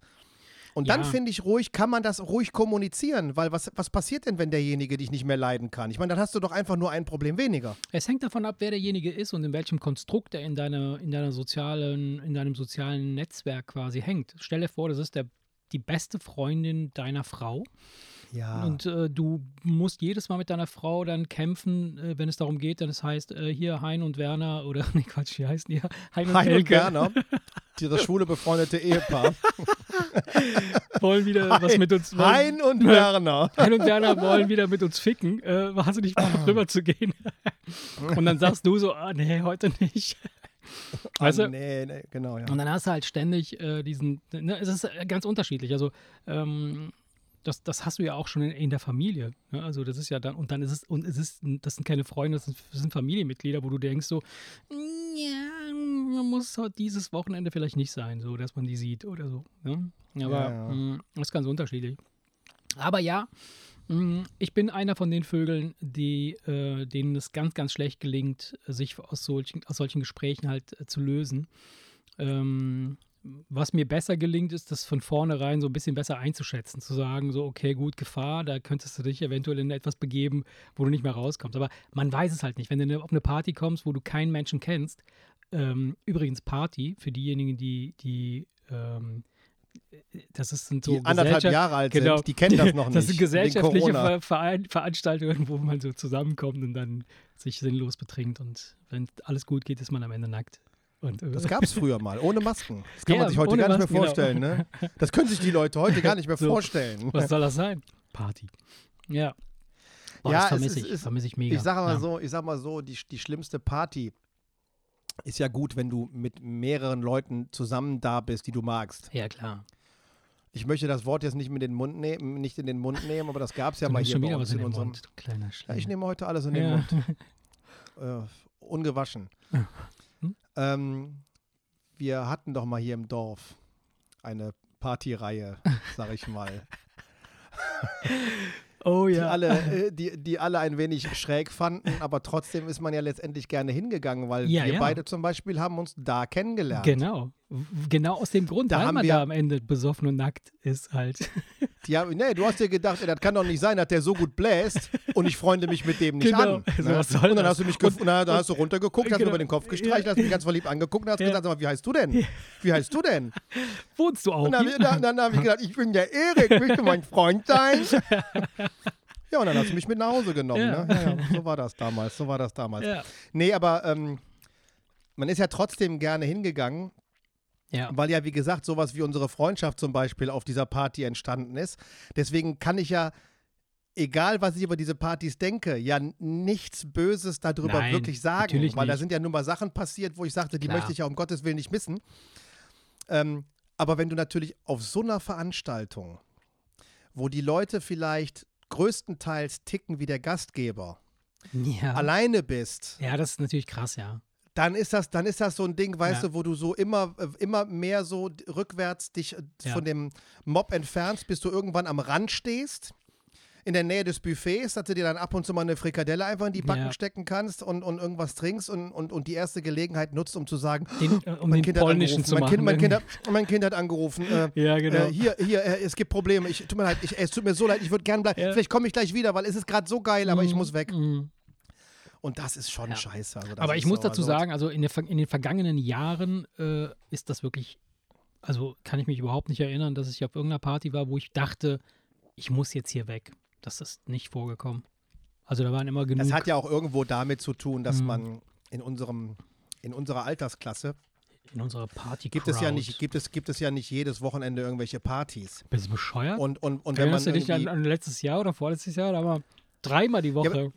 Und dann Ja. finde ich ruhig, kann man das ruhig kommunizieren, weil was, was passiert denn, wenn derjenige dich nicht mehr leiden kann? Ich meine, dann hast du doch einfach nur ein Problem weniger. Es hängt davon ab, wer derjenige ist und in welchem Konstrukt er in, deiner, in, deiner sozialen, in deinem sozialen Netzwerk quasi hängt. Stell dir vor, das ist der, die beste Freundin deiner Frau Ja. und äh, du musst jedes Mal mit deiner Frau dann kämpfen, äh, wenn es darum geht, dann es heißt, äh, hier Hein und Werner oder, nee Quatsch, wie heißen die? Hein und Hein und Werner, das schwule befreundete Ehepaar. wollen wieder was mit uns wollen, Hein und Werner. Hein und Werner wollen wieder mit uns ficken, äh, wahnsinnig mal drüber zu gehen. und dann sagst du so, ah, nee, heute nicht. Weißt Ah, du? nee, nee, genau, ja. Und dann hast du halt ständig äh, diesen, ne, es ist ganz unterschiedlich. Also ähm, das, das hast du ja auch schon in, in der Familie. Ne? Also das ist ja dann, und dann ist es, und es ist, das sind keine Freunde, das sind, das sind Familienmitglieder, wo du denkst so, "Mm, ja, muss heute dieses Wochenende vielleicht nicht sein, so dass man die sieht oder so. Ne? Aber Ja, ja. mh, das ist ganz unterschiedlich. Aber ja, mh, ich bin einer von den Vögeln, die, äh, denen es ganz, ganz schlecht gelingt, sich aus solchen, aus solchen Gesprächen halt äh, zu lösen. Ähm, was mir besser gelingt, ist, das von vornherein so ein bisschen besser einzuschätzen, zu sagen, so, okay, gut, Gefahr, da könntest du dich eventuell in etwas begeben, wo du nicht mehr rauskommst. Aber man weiß es halt nicht. Wenn du auf eine Party kommst, wo du keinen Menschen kennst, ähm, übrigens Party, für diejenigen, die, die ähm, das ist sind so Die anderthalb Jahre alt Genau. sind, die kennen das noch nicht. Das sind gesellschaftliche. Ver Verein Veranstaltungen, wo man so zusammenkommt und dann sich sinnlos betrinkt. Und wenn alles gut geht, ist man am Ende nackt. Und, äh, Das gab es früher mal, ohne Masken. Das kann Ja, man sich heute gar nicht Masken, mehr genau. vorstellen. Ne? Das können sich die Leute heute gar nicht mehr So. vorstellen. was soll das sein? Party. Ja. Boah, Ja, vermisse ich, vermisse ich mega. Ich sag mal ja. so, ich sag mal so, die, die schlimmste Party ist ja gut, wenn du mit mehreren Leuten zusammen da bist, die du magst. Ja, klar. Ich möchte das Wort jetzt nicht mit den Mund nehmen, nicht in den Mund nehmen, aber das gab es ja du mal hier schon bei uns was in in unserem. Mund, kleiner Ja, ich nehme heute alles in den Ja. Mund. Äh, ungewaschen. Hm? Ähm, wir hatten doch mal hier im Dorf eine Partyreihe, sag ich mal. Oh die, ja. alle, äh, die, die alle ein wenig schräg fanden, aber trotzdem ist man ja letztendlich gerne hingegangen, weil Ja, wir ja. beide zum Beispiel haben uns da kennengelernt. Genau. Genau aus dem Grund, Da weil haben man wir- da am Ende besoffen und nackt ist halt. Haben, nee, du hast dir gedacht, ey, das kann doch nicht sein, dass der so gut bläst und ich freunde mich mit dem nicht Genau. an. Ne? und dann das? hast du mich gef- und dann, hast du runtergeguckt, hast mir Genau. über den Kopf gestreichelt, hast mich ganz verliebt angeguckt und hast Ja. gesagt, sag mal, wie heißt du denn? Wie heißt du denn? Wohnst du auch? Und dann, dann, dann habe ich gedacht, ich bin der Erik, willst du mein Freund sein? Ja, und dann hast du mich mit nach Hause genommen. Ja. Ne? Ja, ja, so war das damals, so war das damals. ja. Nee, aber ähm, man ist ja trotzdem gerne hingegangen, ja. weil ja, wie gesagt, sowas wie unsere Freundschaft zum Beispiel auf dieser Party entstanden ist. Deswegen kann ich ja, egal was ich über diese Partys denke, ja nichts Böses darüber Nein, wirklich sagen. weil da nicht. sind ja nun mal Sachen passiert, wo ich sagte, die Klar. möchte ich ja um Gottes Willen nicht missen. Ähm, aber wenn du natürlich auf so einer Veranstaltung, wo die Leute vielleicht größtenteils ticken wie der Gastgeber, Ja. alleine bist, ja, das ist natürlich krass, ja. Dann ist das, dann ist das so ein Ding, weißt Ja. du, wo du so immer, äh, immer mehr so rückwärts dich äh, Ja. von dem Mob entfernst, bis du irgendwann am Rand stehst, in der Nähe des Buffets, dass du dir dann ab und zu mal eine Frikadelle einfach in die Backen Ja. stecken kannst und, und irgendwas trinkst und, und, und die erste Gelegenheit nutzt, um zu sagen, Den, äh, um mein den Kind hat polnischen angerufen, zu mein machen. kind, mein, kind hat, mein Kind hat angerufen. Äh, ja, genau. äh, hier, hier, äh, es gibt Probleme. Ich, tut mir leid, ich, es tut mir so leid, ich würde gern bleiben. Vielleicht komme ich gleich wieder, weil es ist gerade so geil, aber ich Mhm, muss weg. mhm. Und das ist schon Ja. scheiße. Also Aber ich muss so, dazu also- sagen, also in, der, in den vergangenen Jahren äh, ist das wirklich, also kann ich mich überhaupt nicht erinnern, dass ich auf irgendeiner Party war, wo ich dachte, ich muss jetzt hier weg. Das ist nicht vorgekommen. Also da waren immer genug. Das hat ja auch irgendwo damit zu tun, dass Mhm. man in unserem in unserer Altersklasse in unserer Party gibt es ja nicht gibt es gibt es ja nicht jedes Wochenende irgendwelche Partys Bist du bescheuert? und und und wenn man Erinnerst du dich an, an letztes Jahr oder vorletztes Jahr? Da war dreimal die Woche. ja,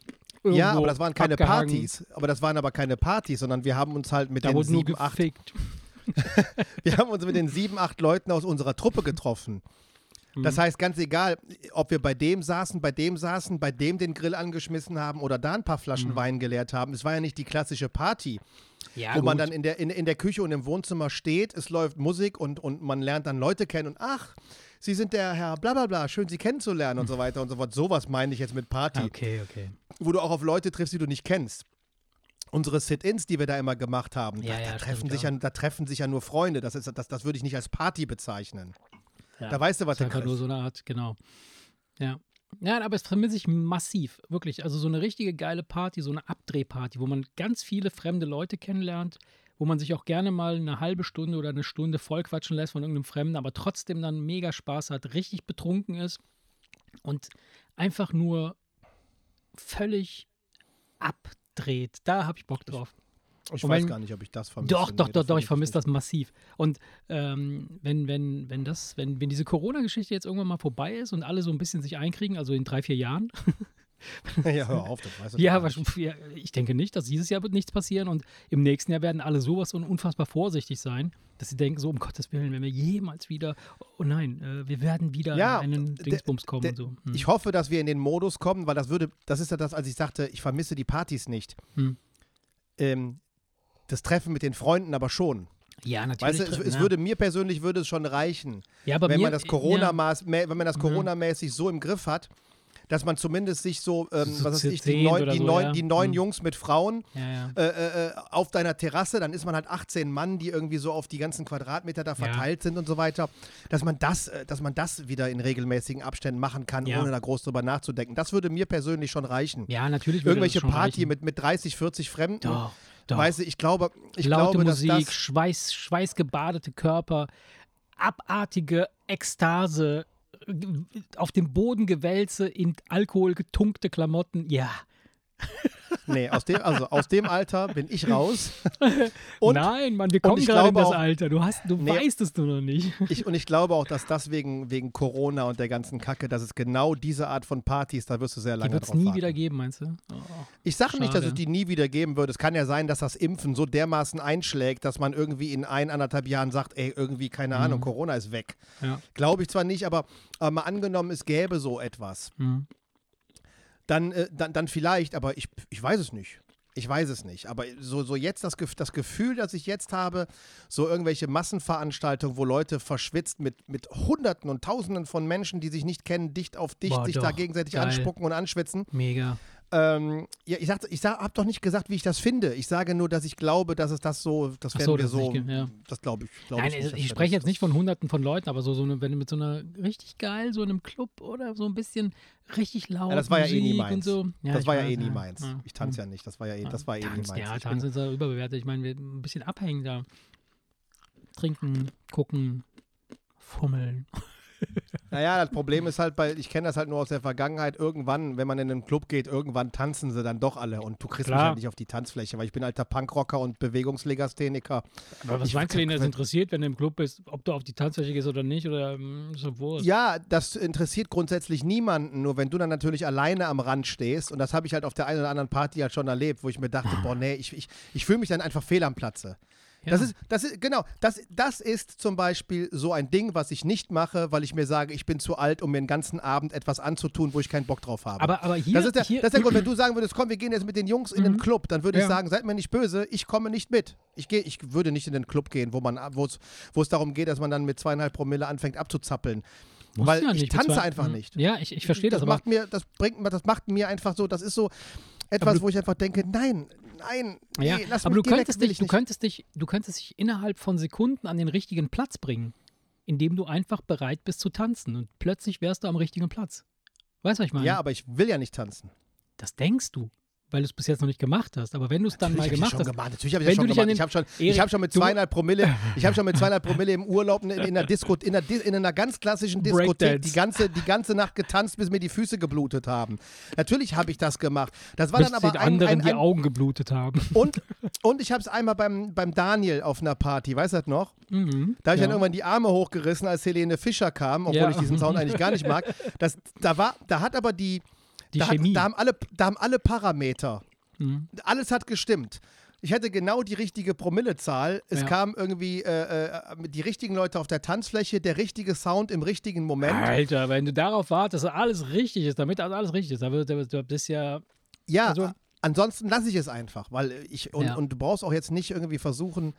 irgendwo aber das waren keine abgehangen. Partys, aber das waren aber keine Partys, sondern wir haben uns halt mit Da den wurde nur sieben, acht, wir haben uns mit den sieben, acht Leuten aus unserer Truppe getroffen. Mhm. Das heißt, ganz egal, ob wir bei dem saßen, bei dem saßen, bei dem den Grill angeschmissen haben oder da ein paar Flaschen Mhm. Wein geleert haben. Es war ja nicht die klassische Party. Ja, wo man gut. dann in der, in, in der Küche und im Wohnzimmer steht, es läuft Musik und, und man lernt dann Leute kennen und ach, Sie sind der Herr Blablabla, schön Sie kennenzulernen und so weiter und so fort. Sowas meine ich jetzt mit Party, Okay, okay. wo du auch auf Leute triffst, die du nicht kennst. Unsere Sit-Ins, die wir da immer gemacht haben, Ja, da, ja, da, treffen stimmt, sich ja. ja, da treffen sich ja nur Freunde. Das, ist, das, das würde ich nicht als Party bezeichnen. Ja. Da weißt du, was Das ist einfach nur so eine Art, genau. Ja. Ja, aber es vermisse ich massiv, wirklich. Also so eine richtige geile Party, so eine Abdrehparty, wo man ganz viele fremde Leute kennenlernt, wo man sich auch gerne mal eine halbe Stunde oder eine Stunde vollquatschen lässt von irgendeinem Fremden, aber trotzdem dann mega Spaß hat, richtig betrunken ist und einfach nur völlig abdreht. Da habe ich Bock drauf. Ich weiß wenn- gar nicht, ob ich das vermisse. Doch, doch, Nee, doch, doch, ich vermisse das massiv. Und ähm, wenn, wenn, wenn das, wenn, wenn diese Corona-Geschichte jetzt irgendwann mal vorbei ist und alle so ein bisschen sich einkriegen, also in drei, vier Jahren, ja, hör auf, das weiß ich ja, wasch- nicht. ja, ich denke nicht, dass dieses Jahr wird nichts passieren und im nächsten Jahr werden alle sowas und unfassbar vorsichtig sein, dass sie denken, so um Gottes Willen, wenn wir jemals wieder, oh nein, äh, wir werden wieder Ja, in einen Dingsbums kommen und so. Hm. Ich hoffe, dass wir in den Modus kommen, weil das würde, das ist ja das, als ich sagte, ich vermisse die Partys nicht. Hm. Ähm, das Treffen mit den Freunden aber schon. Ja, natürlich. Weißt du, es, es ja. würde mir persönlich würde es schon reichen, ja, aber wenn mir, man das Corona -Maß, wenn man das Corona-mäßig so im Griff hat, dass man zumindest sich so, ähm, So was weiß ich, die, neun, die, so, neun, ja. die neun Mhm. Jungs mit Frauen Ja, ja. äh, äh, äh, auf deiner Terrasse, dann ist man halt 18 Mann, die irgendwie so auf die ganzen Quadratmeter da verteilt sind und so weiter, dass man das, äh, dass man das wieder in regelmäßigen Abständen machen kann, ohne da groß drüber nachzudenken. Das würde mir persönlich schon reichen. ja, natürlich. würde Irgendwelche Party reichen. mit, mit 30, 40 Fremden. Doch, doch. Weißt du, ich glaube, ich Laute glaube, Musik, dass das, Schweiß, schweißgebadete Körper, abartige Ekstase, auf dem Boden gewälze, in Alkohol getunkte Klamotten. Ja. Nee, aus dem, also aus dem Alter bin ich raus. Und Nein, Mann, wir kommen ich gerade in das auch- Alter. Du, hast, du Nee. weißt es nur noch nicht. Ich, und ich glaube auch, dass das wegen, wegen Corona und der ganzen Kacke, dass es genau diese Art von Partys, da wirst du sehr Die lange wird es nie warten. wieder geben, meinst du? Oh. Ich sage nicht, dass es die nie wieder geben wird. Es kann ja sein, dass das Impfen so dermaßen einschlägt, dass man irgendwie in ein, anderthalb Jahren sagt, ey, irgendwie, keine Ahnung, Corona ist weg. Ja. Glaube ich zwar nicht, aber, aber mal angenommen, es gäbe so etwas. Mhm. Dann, äh, dann, dann vielleicht, aber ich, ich weiß es nicht. Ich weiß es nicht. Aber so, so jetzt das, das Gefühl, das ich jetzt habe, so irgendwelche Massenveranstaltungen, wo Leute verschwitzt mit, mit Hunderten und Tausenden von Menschen, die sich nicht kennen, dicht auf dicht, Boah, sich da doch. gegenseitig Geil. anspucken und anschwitzen. Mega. Ähm, ja, ich, ich habe doch nicht gesagt, wie ich das finde. Ich sage nur, dass ich glaube, dass es das so, das Ach werden so, wir dass es so, nicht ja. das glaube ich. Glaub Nein, ich, ich, spreche das- jetzt nicht von Hunderten von Leuten, aber so, so eine, wenn du mit so einer richtig geil, so einem Club oder so ein bisschen richtig laut. Ja, das war ja eh nie Musik meins. Und so. ja, das war ja weiß, eh nie meins. ja. Ich tanze ja nicht. Das war ja eh, das war eh nie Tanzen, meins. Ja, tanzen ist ja überbewertet. Ich meine, wir ein bisschen abhängen da. Trinken, gucken, fummeln. Naja, das Problem ist halt bei, ich kenne das halt nur aus der Vergangenheit, irgendwann, wenn man in einen Club geht, irgendwann tanzen sie dann doch alle und du kriegst mich Klar. halt nicht auf die Tanzfläche, weil ich bin alter Punkrocker und Bewegungslegastheniker. Aber was Ich- meinst du denn, das interessiert, wenn du im Club bist, ob du auf die Tanzfläche gehst oder nicht? Oder ist so Wurst? Ja, das interessiert grundsätzlich niemanden, nur wenn du dann natürlich alleine am Rand stehst und das habe ich halt auf der einen oder anderen Party halt schon erlebt, wo ich mir dachte, boah, nee, ich, ich, ich fühle mich dann einfach fehl am Platze. Ja. Das ist, das ist, genau, das, das ist zum Beispiel so ein Ding, was ich nicht mache, weil ich mir sage, ich bin zu alt, um mir den ganzen Abend etwas anzutun, wo ich keinen Bock drauf habe. aber, aber hier, das, ist der, hier das ist der Grund, wenn du sagen würdest, komm, wir gehen jetzt mit den Jungs in den Club, dann würde ich Mhm. Ja. sagen, seid mir nicht böse, ich komme nicht mit. Ich, geh, ich würde nicht in den Club gehen, wo man, wo es, darum geht, dass man dann mit zweieinhalb Promille anfängt abzuzappeln. Musst weil ja ich tanze einfach Mhm. nicht. Ja, ich, ich verstehe das, aber macht mir, das bringt mir, das macht mir einfach so, das ist so etwas, wo ich einfach denke, nein, nein, nee, Ja, lass aber mich du könntest, weg, dich, ich du, nicht. könntest dich, du könntest dich innerhalb von Sekunden an den richtigen Platz bringen, indem du einfach bereit bist zu tanzen und plötzlich wärst du am richtigen Platz. Weißt du, was ich meine? Ja, aber ich will ja nicht tanzen. Das denkst du, weil du es bis jetzt noch nicht gemacht hast. Aber wenn du es dann mal gemacht hast, gemacht. Natürlich habe ich ja schon gemacht. Ich habe schon, Erik, ich hab schon mit zweieinhalb Promille, ich habe schon mit zweieinhalb Promille im Urlaub in, in, einer Disco, in, einer, in einer ganz klassischen Diskothek Breakdance. die ganze, die ganze Nacht getanzt, bis mir die Füße geblutet haben. Natürlich habe ich das gemacht. Das war bis dann aber den ein, anderen ein, die ein, Augen geblutet haben. und, und ich habe es einmal beim, beim Daniel auf einer Party, weißt du das noch? Mhm, Da habe ich ja. dann irgendwann die Arme hochgerissen, als Helene Fischer kam, obwohl Ja. ich diesen Sound eigentlich gar nicht mag. Das, da, war, da hat aber die, Die da, hat, Chemie. da, haben alle, da haben alle Parameter. Mhm. Alles hat gestimmt. Ich hatte genau die richtige Promillezahl. Es Ja. kam irgendwie äh, äh, die richtigen Leute auf der Tanzfläche, der richtige Sound im richtigen Moment. Alter, wenn du darauf wartest, dass alles richtig ist, damit alles richtig ist, da wird, da wird, da bist ja. Ja, also- ansonsten lasse ich es einfach, weil ich und, Ja. und du brauchst auch jetzt nicht irgendwie versuchen,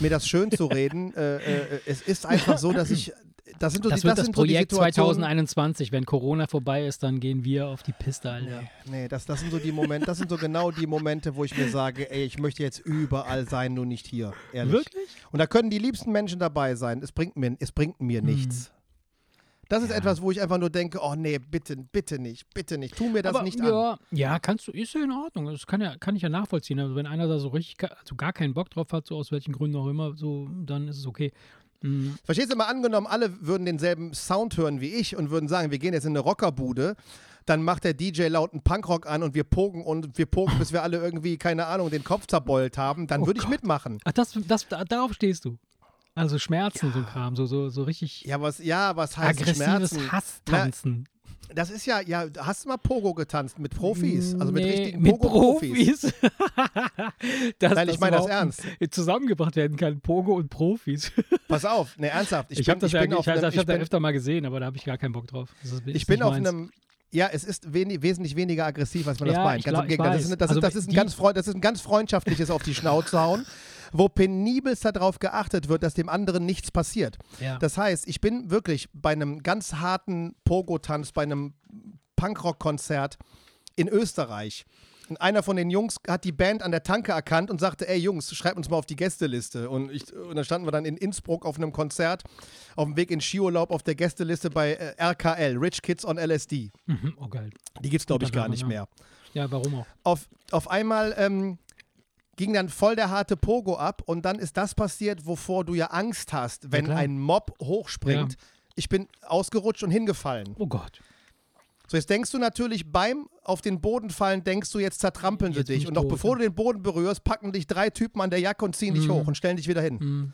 mir das schön zu reden. äh, äh, es ist einfach so, dass ich das sind so Das die, wird das sind so die Projekt Situationen- 2021. Wenn Corona vorbei ist, dann gehen wir auf die Piste, Alter. Nee, das, das sind so die Momente, das sind so genau die Momente, wo ich mir sage, ey, ich möchte jetzt überall sein, nur nicht hier. Ehrlich. Wirklich? Und da können die liebsten Menschen dabei sein. Es bringt mir, es bringt mir Hm. Das ist etwas, wo ich einfach nur denke, oh nee, bitte, bitte nicht, bitte nicht. Tu mir das Aber, nicht an. ja, ja, kannst du, ist ja in Ordnung. Das kann, ja, kann ich ja nachvollziehen. Also wenn einer da so richtig, also gar keinen Bock drauf hat, so aus welchen Gründen auch immer, so, dann ist es okay. Mhm. Verstehst du mal, angenommen, alle würden denselben Sound hören wie ich und würden sagen, wir gehen jetzt in eine Rockerbude, dann macht der DJ laut einen Punkrock an und wir pogen und wir pogen, bis wir alle irgendwie, keine Ahnung, den Kopf zerbeult haben, dann Oh würde ich mitmachen. Ach, das, das, da, darauf stehst du. Also Schmerzen, so ein Kram, so, so, so richtig Ja, was, ja, was heißt aggressives Schmerzen? Hasstanzen. Das ist ja, ja, hast du mal Pogo getanzt mit Profis? Also mit Nee, richtigen mit Pogo-Profis? Profis. Dass Nein, ich das meine das ernst. Zusammengebracht werden kann, Pogo und Profis. Pass auf, ne, ernsthaft. Ich, Ich, habe das ich ja, ich, ich, einem, hab ich da bin, öfter mal gesehen, aber da habe ich gar keinen Bock drauf. Das ist, ich bin auf meins. einem Ja, es ist weni- wesentlich weniger aggressiv, als man Ja, das meint. ich Ganz glaub- im ich Gegenteil. Das ist, das, Also ist, das, ist ganz freund, das ist ein ganz freundschaftliches auf die Schnauze hauen, wo penibelst darauf geachtet wird, dass dem anderen nichts passiert. Ja. Das heißt, ich bin wirklich bei einem ganz harten Pogo-Tanz, bei einem Punkrock-Konzert in Österreich. Und einer von den Jungs hat die Band an der Tanke erkannt und sagte, ey Jungs, schreibt uns mal auf die Gästeliste. Und, ich, und dann standen wir dann in Innsbruck auf einem Konzert, auf dem Weg in Skiurlaub auf der Gästeliste bei äh, RKL, Rich Kids on LSD. Mhm. Oh, geil. Die gibt es, glaube ich, gar nicht mehr. Ja, warum auch? Auf, auf einmal ähm, ging dann voll der harte Pogo ab und dann ist das passiert, wovor du ja Angst hast, wenn klar. ein Mob hochspringt. Ja. Ich bin ausgerutscht und hingefallen. Oh Gott. So, jetzt denkst du natürlich beim auf den Boden fallen, denkst du, jetzt zertrampeln sie Jetzt bin dich. ich Und noch tot, bevor ja. du den Boden berührst, packen dich drei Typen an der Jacke und ziehen dich Mhm. hoch und stellen dich wieder hin. Mhm.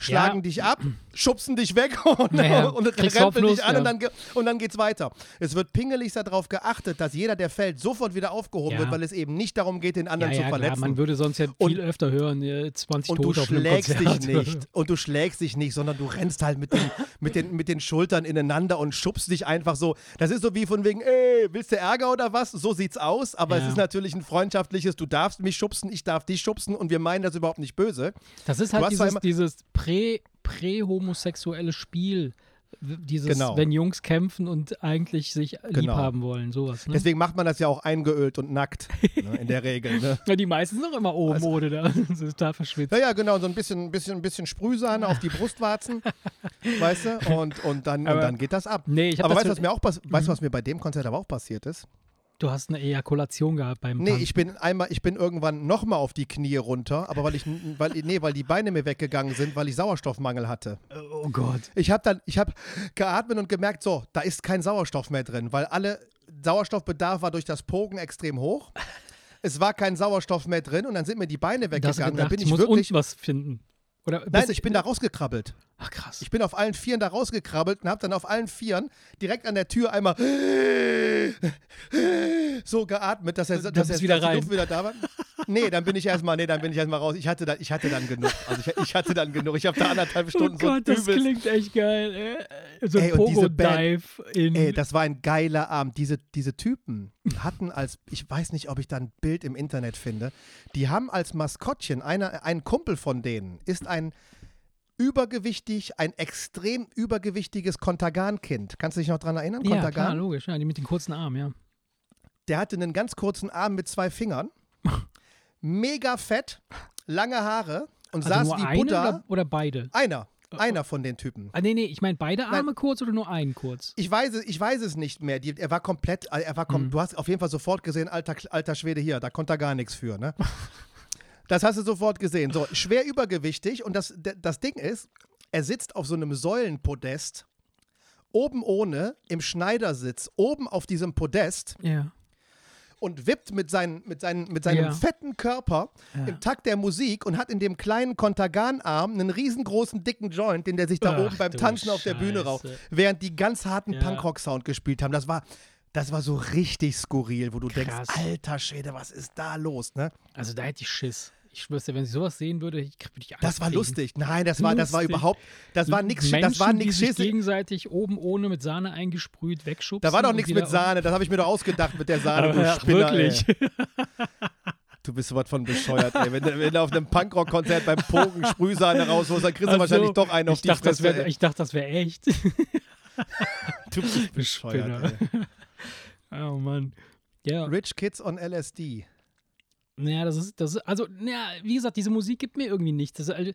Schlagen Ja. dich ab, schubsen dich weg und, Naja, und rempeln dich an ja. und, dann, und dann geht's weiter. Es wird pingelig darauf geachtet, dass jeder, der fällt, sofort wieder aufgehoben Ja. wird, weil es eben nicht darum geht, den anderen zu klar, verletzen. man würde sonst ja Und- viel öfter hören, äh, 20 und du Tote einem schlägst dich nicht. Und du schlägst dich nicht, sondern du rennst halt mit den, mit, den, mit den Schultern ineinander und schubst dich einfach so. Das ist so wie von wegen, ey, willst du Ärger oder was? So sieht's aus. Aber es ist natürlich ein freundschaftliches, du darfst mich schubsen, ich darf dich schubsen und wir meinen das überhaupt nicht böse. Das ist Du halt dieses, dieses prä, prä-homosexuelle Spiel. Dieses, Genau. wenn Jungs kämpfen und eigentlich sich lieb Genau. haben wollen, sowas. Ne? Deswegen macht man das ja auch eingeölt und nackt, ne, in der Regel. Ne? ja, die meisten sind doch immer oben ohne da. Das ist da verschwitzt. Ja, ja, genau, so ein bisschen, bisschen, bisschen Sprühsahne auf die Brustwarzen, weißt du, und, und, dann, und Aber- dann geht das ab. Nee, aber das weißt du, was mir auch weißt Mhm. was mir bei dem Konzert aber auch passiert ist? Du hast eine Ejakulation gehabt beim Nee, Tanzen. ich bin einmal, ich bin irgendwann nochmal auf die Knie runter, aber weil ich, weil, nee, weil die Beine mir weggegangen sind, weil ich Sauerstoffmangel hatte. Oh Gott. Ich habe dann, ich habe geatmet und gemerkt, so, da ist kein Sauerstoff mehr drin, weil alle Sauerstoffbedarf war durch das Pogen extrem hoch. Es war kein Sauerstoff mehr drin und dann sind mir die Beine weggegangen. Da bin ich ich muss wirklich. was finden. Oder Nein, ich bin da rausgekrabbelt. Ach krass. Ich bin auf allen Vieren da rausgekrabbelt und habe dann auf allen Vieren direkt an der Tür einmal so geatmet, dass er, Dann dass, er, wieder rein. Luft wieder da war. Nee, dann bin ich erstmal, nee, dann bin ich erstmal raus. Ich hatte, dann, ich hatte dann genug. Also ich, ich hatte dann genug. Ich habe da anderthalb Oh Stunden so Gott, das übelst- klingt echt geil. Ey. So ein Ey, und diese Pogo-Dive in. Ey, das war ein geiler Abend. Diese, diese Typen hatten als, ich weiß nicht, ob ich da ein Bild im Internet finde, die haben als Maskottchen, einer, ein Kumpel von denen ist ein übergewichtig, ein extrem übergewichtiges Kontergan-Kind. Kannst du dich noch dran erinnern? ja, Kontergan? klar, logisch. Ja, die mit den kurzen Armen, ja. Der hatte einen ganz kurzen Arm mit zwei Fingern, mega fett, lange Haare und Also saß nur wie Buddha. oder, oder beide? Einer, einer von den Typen. Ah, nee, nee, ich meine beide Arme kurz oder nur einen kurz? Ich weiß, es- ich weiß es nicht mehr. Die, er war komplett, äh, er war kom Mhm. du hast auf jeden Fall sofort gesehen, alter, alter Schwede hier, da konnte er gar nichts für, ne? Das hast du sofort gesehen. So, schwer übergewichtig und das, das Ding ist, er sitzt auf so einem Säulenpodest, oben ohne, im Schneidersitz, oben auf diesem Podest Ja. und wippt mit, seinen, mit, seinen, mit seinem Ja. fetten Körper Ja. im Takt der Musik und hat in dem kleinen Kontergan-Arm einen riesengroßen, dicken Joint, den der sich da Ach oben beim Tanzen auf der Bühne raucht, Scheiße. während die ganz harten Ja. Punkrock-Sound gespielt haben. Das war, das war so richtig skurril, wo du Krass. denkst, alter Schwede, was ist da los, ne? Also da hätte ich Schiss. Ich schwör's dir, wenn ich sowas sehen würde, ich würde ich Angst Das war kriegen. lustig. Nein, das war, das war Lustig. überhaupt, das war nix, Menschen, das war die nix sich Schiss. gegenseitig oben ohne mit Sahne eingesprüht wegschubsen. Da war doch nichts mit Sahne, das habe ich mir doch ausgedacht mit der Sahne, Aber du ja, Spinner, wirklich. Ey. Du bist was von bescheuert, ey. Wenn, du- wenn du auf einem Punkrock-Konzert beim Pogen Sprühsahne rausholst, dann kriegst du Ach wahrscheinlich doch einen auf ich die dachte, das Fresse. wär, ich dachte, das wäre echt. Du bist bescheuert, Spinner. ey. oh Mann. Ja. Rich Kids on LSD. Naja, das ist, das ist, also, naja, wie gesagt, diese Musik gibt mir irgendwie nichts. Das, also,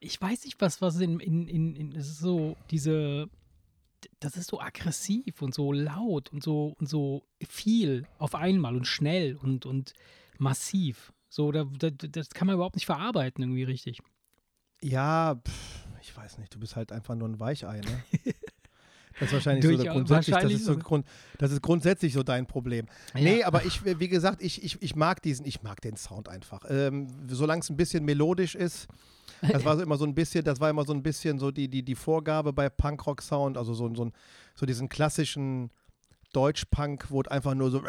ich weiß nicht, was, was in, in, in, in, es ist so, diese, das ist so aggressiv und so laut und so, und so viel auf einmal und schnell und, und massiv. So, da, da, das kann man überhaupt nicht verarbeiten irgendwie richtig. Ja, pff, ich weiß nicht, du bist halt einfach nur ein Weichei, ne? Das ist wahrscheinlich so Durch- der grundsätzlich, das ist so so. Grund, das ist grundsätzlich so dein Problem. Ja. Nee, aber ich, wie gesagt, ich, ich, ich mag diesen, ich mag den Sound einfach. Ähm, solange es ein bisschen melodisch ist, das war so immer so ein bisschen, das war immer so ein bisschen so die, die, die Vorgabe bei Punkrock-Sound, also so, so, so diesen klassischen Deutsch-Punk, wo es einfach nur so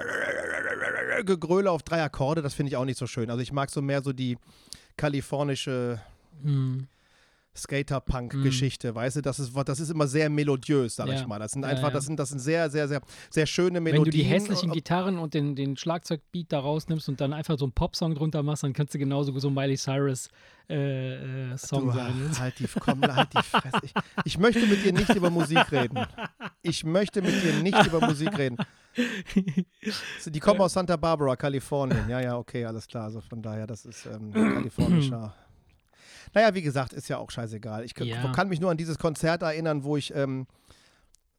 Gegröle auf drei Akkorde, das finde ich auch nicht so schön. Also ich mag so mehr so die kalifornische Hm. Skater-Punk-Geschichte, weißt du, das ist, das ist immer sehr melodiös, sag Ja. ich mal. Das sind einfach, ja. das sind, das sind sehr, sehr, sehr, sehr schöne Melodien. Wenn du die hässlichen Und- Gitarren und den, den Schlagzeugbeat da rausnimmst und dann einfach so einen Popsong drunter machst, dann kannst du genauso so Miley Cyrus äh, äh, Song Du, sein. halt die, komm, halt die Fresse. Ich, ich möchte mit dir nicht über Musik reden. Ich möchte mit dir nicht über Musik reden. Die kommen aus Santa Barbara, Kalifornien. Ja, ja, okay, alles klar. Also von daher, das ist ähm, kalifornischer. Naja, wie gesagt, ist ja auch scheißegal. Ich Ja. kann mich nur an dieses Konzert erinnern, wo ich, ähm,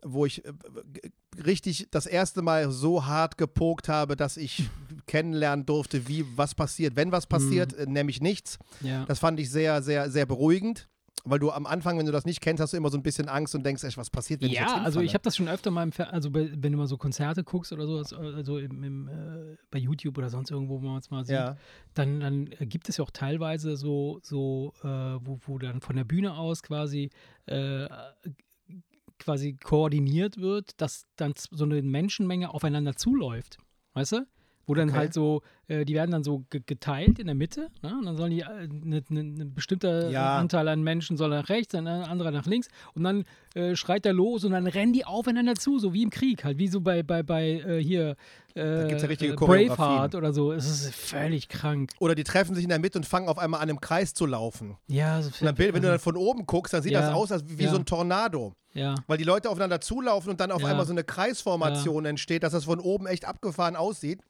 wo ich äh, g- richtig das erste Mal so hart gepokt habe, dass ich kennenlernen durfte, wie was passiert. Wenn was passiert, äh, nämlich nichts. Ja. Das fand ich sehr, sehr, sehr beruhigend. Weil du am Anfang, wenn du das nicht kennst, hast du immer so ein bisschen Angst und denkst, echt, was passiert, wenn ich jetzt Ja, also ich habe das schon öfter mal im Fer also bei, wenn du mal so Konzerte guckst oder so, also im, im, äh, bei YouTube oder sonst irgendwo, wo man es mal sieht, Ja. dann, dann gibt es ja auch teilweise so, so äh, wo, wo dann von der Bühne aus quasi äh, quasi koordiniert wird, dass dann so eine Menschenmenge aufeinander zuläuft. Weißt du? Wo dann Okay. halt so, äh, die werden dann so ge- geteilt in der Mitte, ne? Und dann sollen die, äh, ne, ne, ne bestimmter Ja. Anteil an Menschen soll nach rechts, ein anderer nach links und dann äh, schreit er los und dann rennen die aufeinander zu, so wie im Krieg, halt wie so bei, bei, bei äh, hier äh, gibt's ja richtige äh. Braveheart oder so. Es ist völlig krank. Oder die treffen sich in der Mitte und fangen auf einmal an, im Kreis zu laufen. Ja, so Und dann, wenn du dann von oben guckst, dann sieht das Ja. aus als wie Ja. so ein Tornado. ja. Weil die Leute aufeinander zulaufen und dann auf einmal so eine Kreisformation entsteht, dass das von oben echt abgefahren aussieht.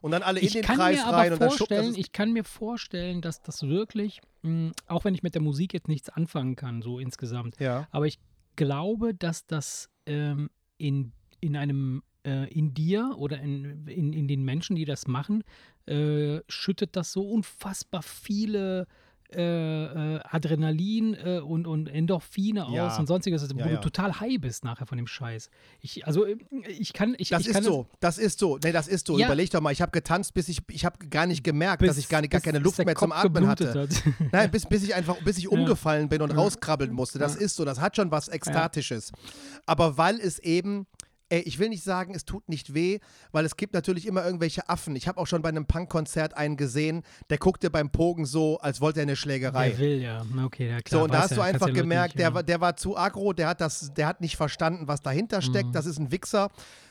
Und dann alle in Ich den kann Kreis mir rein und dann schubst das. ich kann mir vorstellen, dass das wirklich, mh, auch wenn ich mit der Musik jetzt nichts anfangen kann, so insgesamt, Ja. aber ich glaube, dass das ähm, in, in einem, äh, in dir oder in, in, in den Menschen, die das machen, äh, schüttet das so unfassbar viele äh, äh, Adrenalin äh, und, und Endorphine Ja. aus und sonstiges, wo Ja, du ja. total high bist nachher von dem Scheiß. Ich, also äh, ich kann, ich, Das ich ist kann so, das ist so. Nee, das ist so. Überleg doch mal, ich habe getanzt, bis ich, ich habe gar nicht gemerkt, bis, dass ich gar, nicht, gar keine Luft mehr zum Kopf Atmen hatte. Nein, bis, bis ich einfach, bis ich umgefallen bin und rauskrabbeln musste. Das ist so, das hat schon was Ekstatisches. Aber weil es eben, ey, ich will nicht sagen, es tut nicht weh, weil es gibt natürlich immer irgendwelche Affen. Ich habe auch schon bei einem Punkkonzert einen gesehen, der guckte beim Pogen so, als wollte er eine Schlägerei. Der will, ja. Okay, ja, klar. So, und da hast ja, du einfach ja gemerkt, nicht, der, war, der war zu aggro, der hat, das, der hat nicht verstanden, was dahinter steckt. Mhm. Das ist ein Wichser.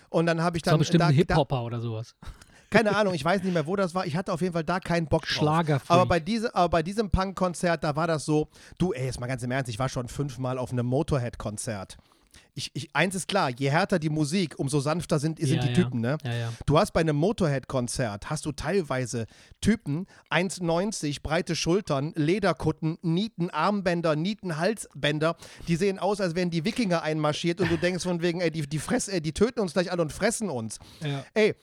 Und dann habe ich Das war dann. bestimmt da, ein Hip-Hopper oder sowas. keine Ahnung, ich weiß nicht mehr, wo das war. Ich hatte auf jeden Fall da keinen Bock drauf. Schlagerfreak. Aber bei, diese, aber bei diesem Punk-Konzert, da war das so, du, ey, jetzt mal ganz im Ernst, ich war schon fünfmal auf einem Motorhead-Konzert. Ich, ich, eins ist klar, je härter die Musik, umso sanfter sind, sind Ja, die ja. Typen, ne? Ja. Du hast bei einem Motorhead-Konzert, hast du teilweise Typen, 1,90, breite Schultern, Lederkutten, Nieten, Armbänder, Nieten, Halsbänder, die sehen aus, als wären die Wikinger einmarschiert und du denkst von wegen, ey, die, die, fress, ey, die töten uns gleich alle und fressen uns. Ey,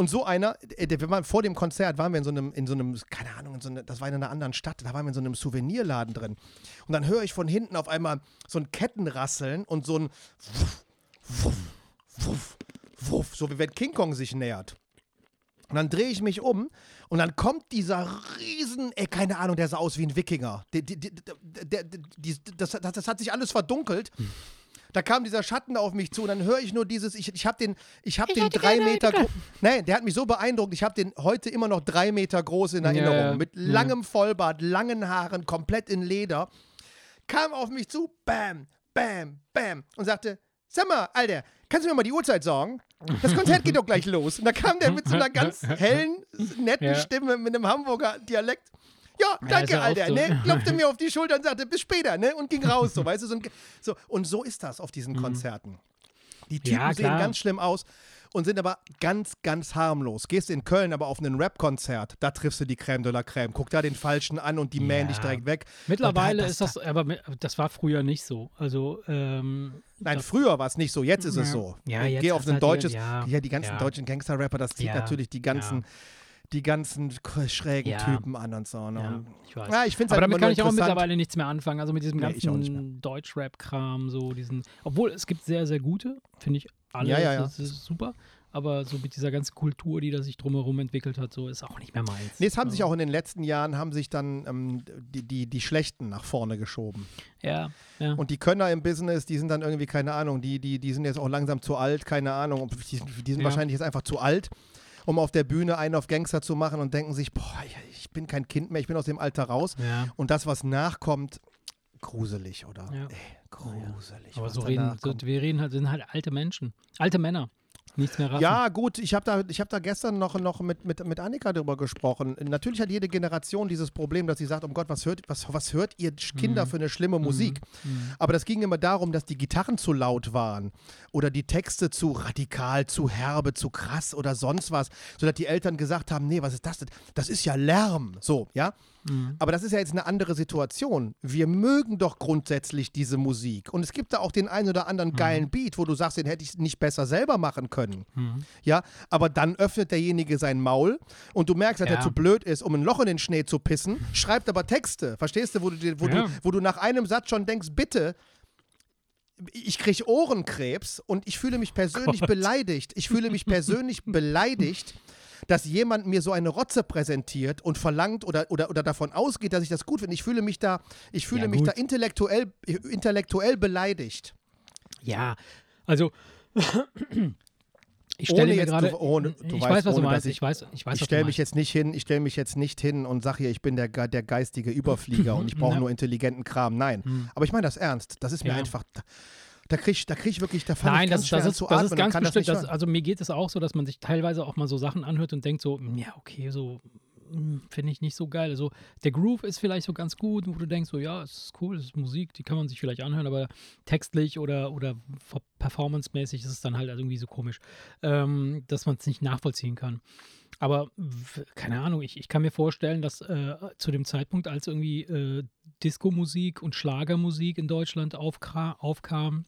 und so einer, äh, der, wir waren vor dem Konzert, waren wir in so einem, in so einem, keine Ahnung, in so eine, das war in einer anderen Stadt, da waren wir in so einem Souvenirladen drin. Und dann höre ich von hinten auf einmal so ein Kettenrasseln und so ein Wuff, Wuff, Wuff, Wuff, so wie wenn King Kong sich nähert. Und dann drehe ich mich um und dann kommt dieser riesen, ey, keine Ahnung, der sah aus wie ein Wikinger. Die, der, die, das, das, das hat sich alles verdunkelt. Da kam dieser Schatten auf mich zu und dann höre ich nur dieses, ich, ich habe den, ich habe den drei Meter, gro- nein, der hat mich so beeindruckt, ich habe den heute immer noch drei Meter groß in Erinnerung, Ja, ja. mit Ja. langem Vollbart, langen Haaren, komplett in Leder, kam auf mich zu, bam, bam, bam und sagte, sag mal, Alter, kannst du mir mal die Uhrzeit sagen? Das Konzert geht doch gleich los. Und da kam der mit so einer ganz hellen, netten Ja. Stimme mit einem Hamburger Dialekt. Ja, Ja, danke, ja Alter. so. Ne? Klopfte mir auf die Schulter und sagte, bis später, ne? Und ging raus, so, weißt du, so, ein, so. Und so ist das auf diesen Konzerten. Die Typen Mhm. Ja, sehen ganz schlimm aus und sind aber ganz, ganz harmlos. Gehst in Köln aber auf ein Rap-Konzert, da triffst du die Crème de la Crème. Guck da den Falschen an und die mähen dich Ja. direkt weg. Mittlerweile da- ist das, aber das war früher nicht so. Also, ähm, Nein, das- früher war es nicht so, jetzt ist es Ja. so. Ja, Geh auf ein halt deutsches, ja, die ganzen ja. deutschen Gangster-Rapper, das zieht Ja, natürlich die ganzen, ja. Die ganzen schrägen Ja. Typen an und so. Ne? ja, ich weiß. Ja, ich finde es aber halt damit kann ich auch mittlerweile nichts mehr anfangen. Also mit diesem Nee, ganzen Deutschrap-Kram, so diesen. Obwohl es gibt sehr, sehr gute, finde ich alle. Ja, ja, ja. Das ist super. Aber so mit dieser ganzen Kultur, die da sich drumherum entwickelt hat, so ist auch nicht mehr meins. Nee, es haben sich Ja. auch in den letzten Jahren, haben sich dann ähm, die, die, die Schlechten nach vorne geschoben. Ja, ja. Und die Könner im Business, die sind dann irgendwie, keine Ahnung, die, die, die sind jetzt auch langsam zu alt, keine Ahnung. Die, die sind Ja. wahrscheinlich jetzt einfach zu alt, um auf der Bühne einen auf Gangster zu machen und denken sich, boah, ich bin kein Kind mehr, ich bin aus dem Alter raus. ja. Und das, was nachkommt, gruselig, oder? Ja. Ey, gruselig. Aber so reden, so, wir reden halt, sind halt alte Menschen. Alte Männer. Nichts mehr raffen. Ja, gut, ich habe da, ich hab da gestern noch, noch mit, mit, mit Annika drüber gesprochen. Natürlich hat jede Generation dieses Problem, dass sie sagt, um Gott, was hört, was, was hört ihr Kinder für eine schlimme Musik? Aber das ging immer darum, dass die Gitarren zu laut waren oder die Texte zu radikal, zu herbe, zu krass oder sonst was, sodass die Eltern gesagt haben, nee, was ist das denn? Das ist ja Lärm. So, ja? Aber das ist ja jetzt eine andere Situation. Wir mögen doch grundsätzlich diese Musik. Und es gibt da auch den einen oder anderen geilen Beat, wo du sagst, den hätte ich nicht besser selber machen können. Ja, aber dann öffnet derjenige sein Maul und du merkst, dass Ja. er zu blöd ist, um ein Loch in den Schnee zu pissen, schreibt aber Texte. Verstehst du, wo du, wo Ja. du, wo du nach einem Satz schon denkst, bitte, ich kriege Ohrenkrebs und ich fühle mich persönlich beleidigt. Ich fühle mich persönlich beleidigt, dass jemand mir so eine Rotze präsentiert und verlangt oder, oder, oder davon ausgeht, dass ich das gut finde. Ich fühle mich da, ich fühle Ja, mich da intellektuell, intellektuell beleidigt. Ja, also ich stelle mir gerade, du- ohne- du ich weißt, weiß, was du ohne, dass meinst, ich- ich weiß, ich weiß, ich stelle du mich jetzt nicht hin, ich stelle mich jetzt nicht hin und sage hier, ich bin der, der geistige Überflieger und ich brauche nur intelligenten Kram. Nein. Aber ich meine das ernst. Das ist mir Ja. einfach. Da, kriege ich, da krieg ich wirklich, da fange Nein, ich das, ganz das, ist, zu das atmen ist ganz das bestimmt. Das, hören. also mir geht es auch so, dass man sich teilweise auch mal so Sachen anhört und denkt so, hm, ja, okay, so hm, finde ich nicht so geil. Also der Groove ist vielleicht so ganz gut, wo du denkst so, ja, es ist cool, es ist Musik, die kann man sich vielleicht anhören, aber textlich oder, oder performancemäßig ist es dann halt irgendwie so komisch, ähm, dass man es nicht nachvollziehen kann. Aber keine Ahnung, ich, ich kann mir vorstellen, dass äh, zu dem Zeitpunkt, als irgendwie äh, Disco-Musik und Schlagermusik in Deutschland aufkam,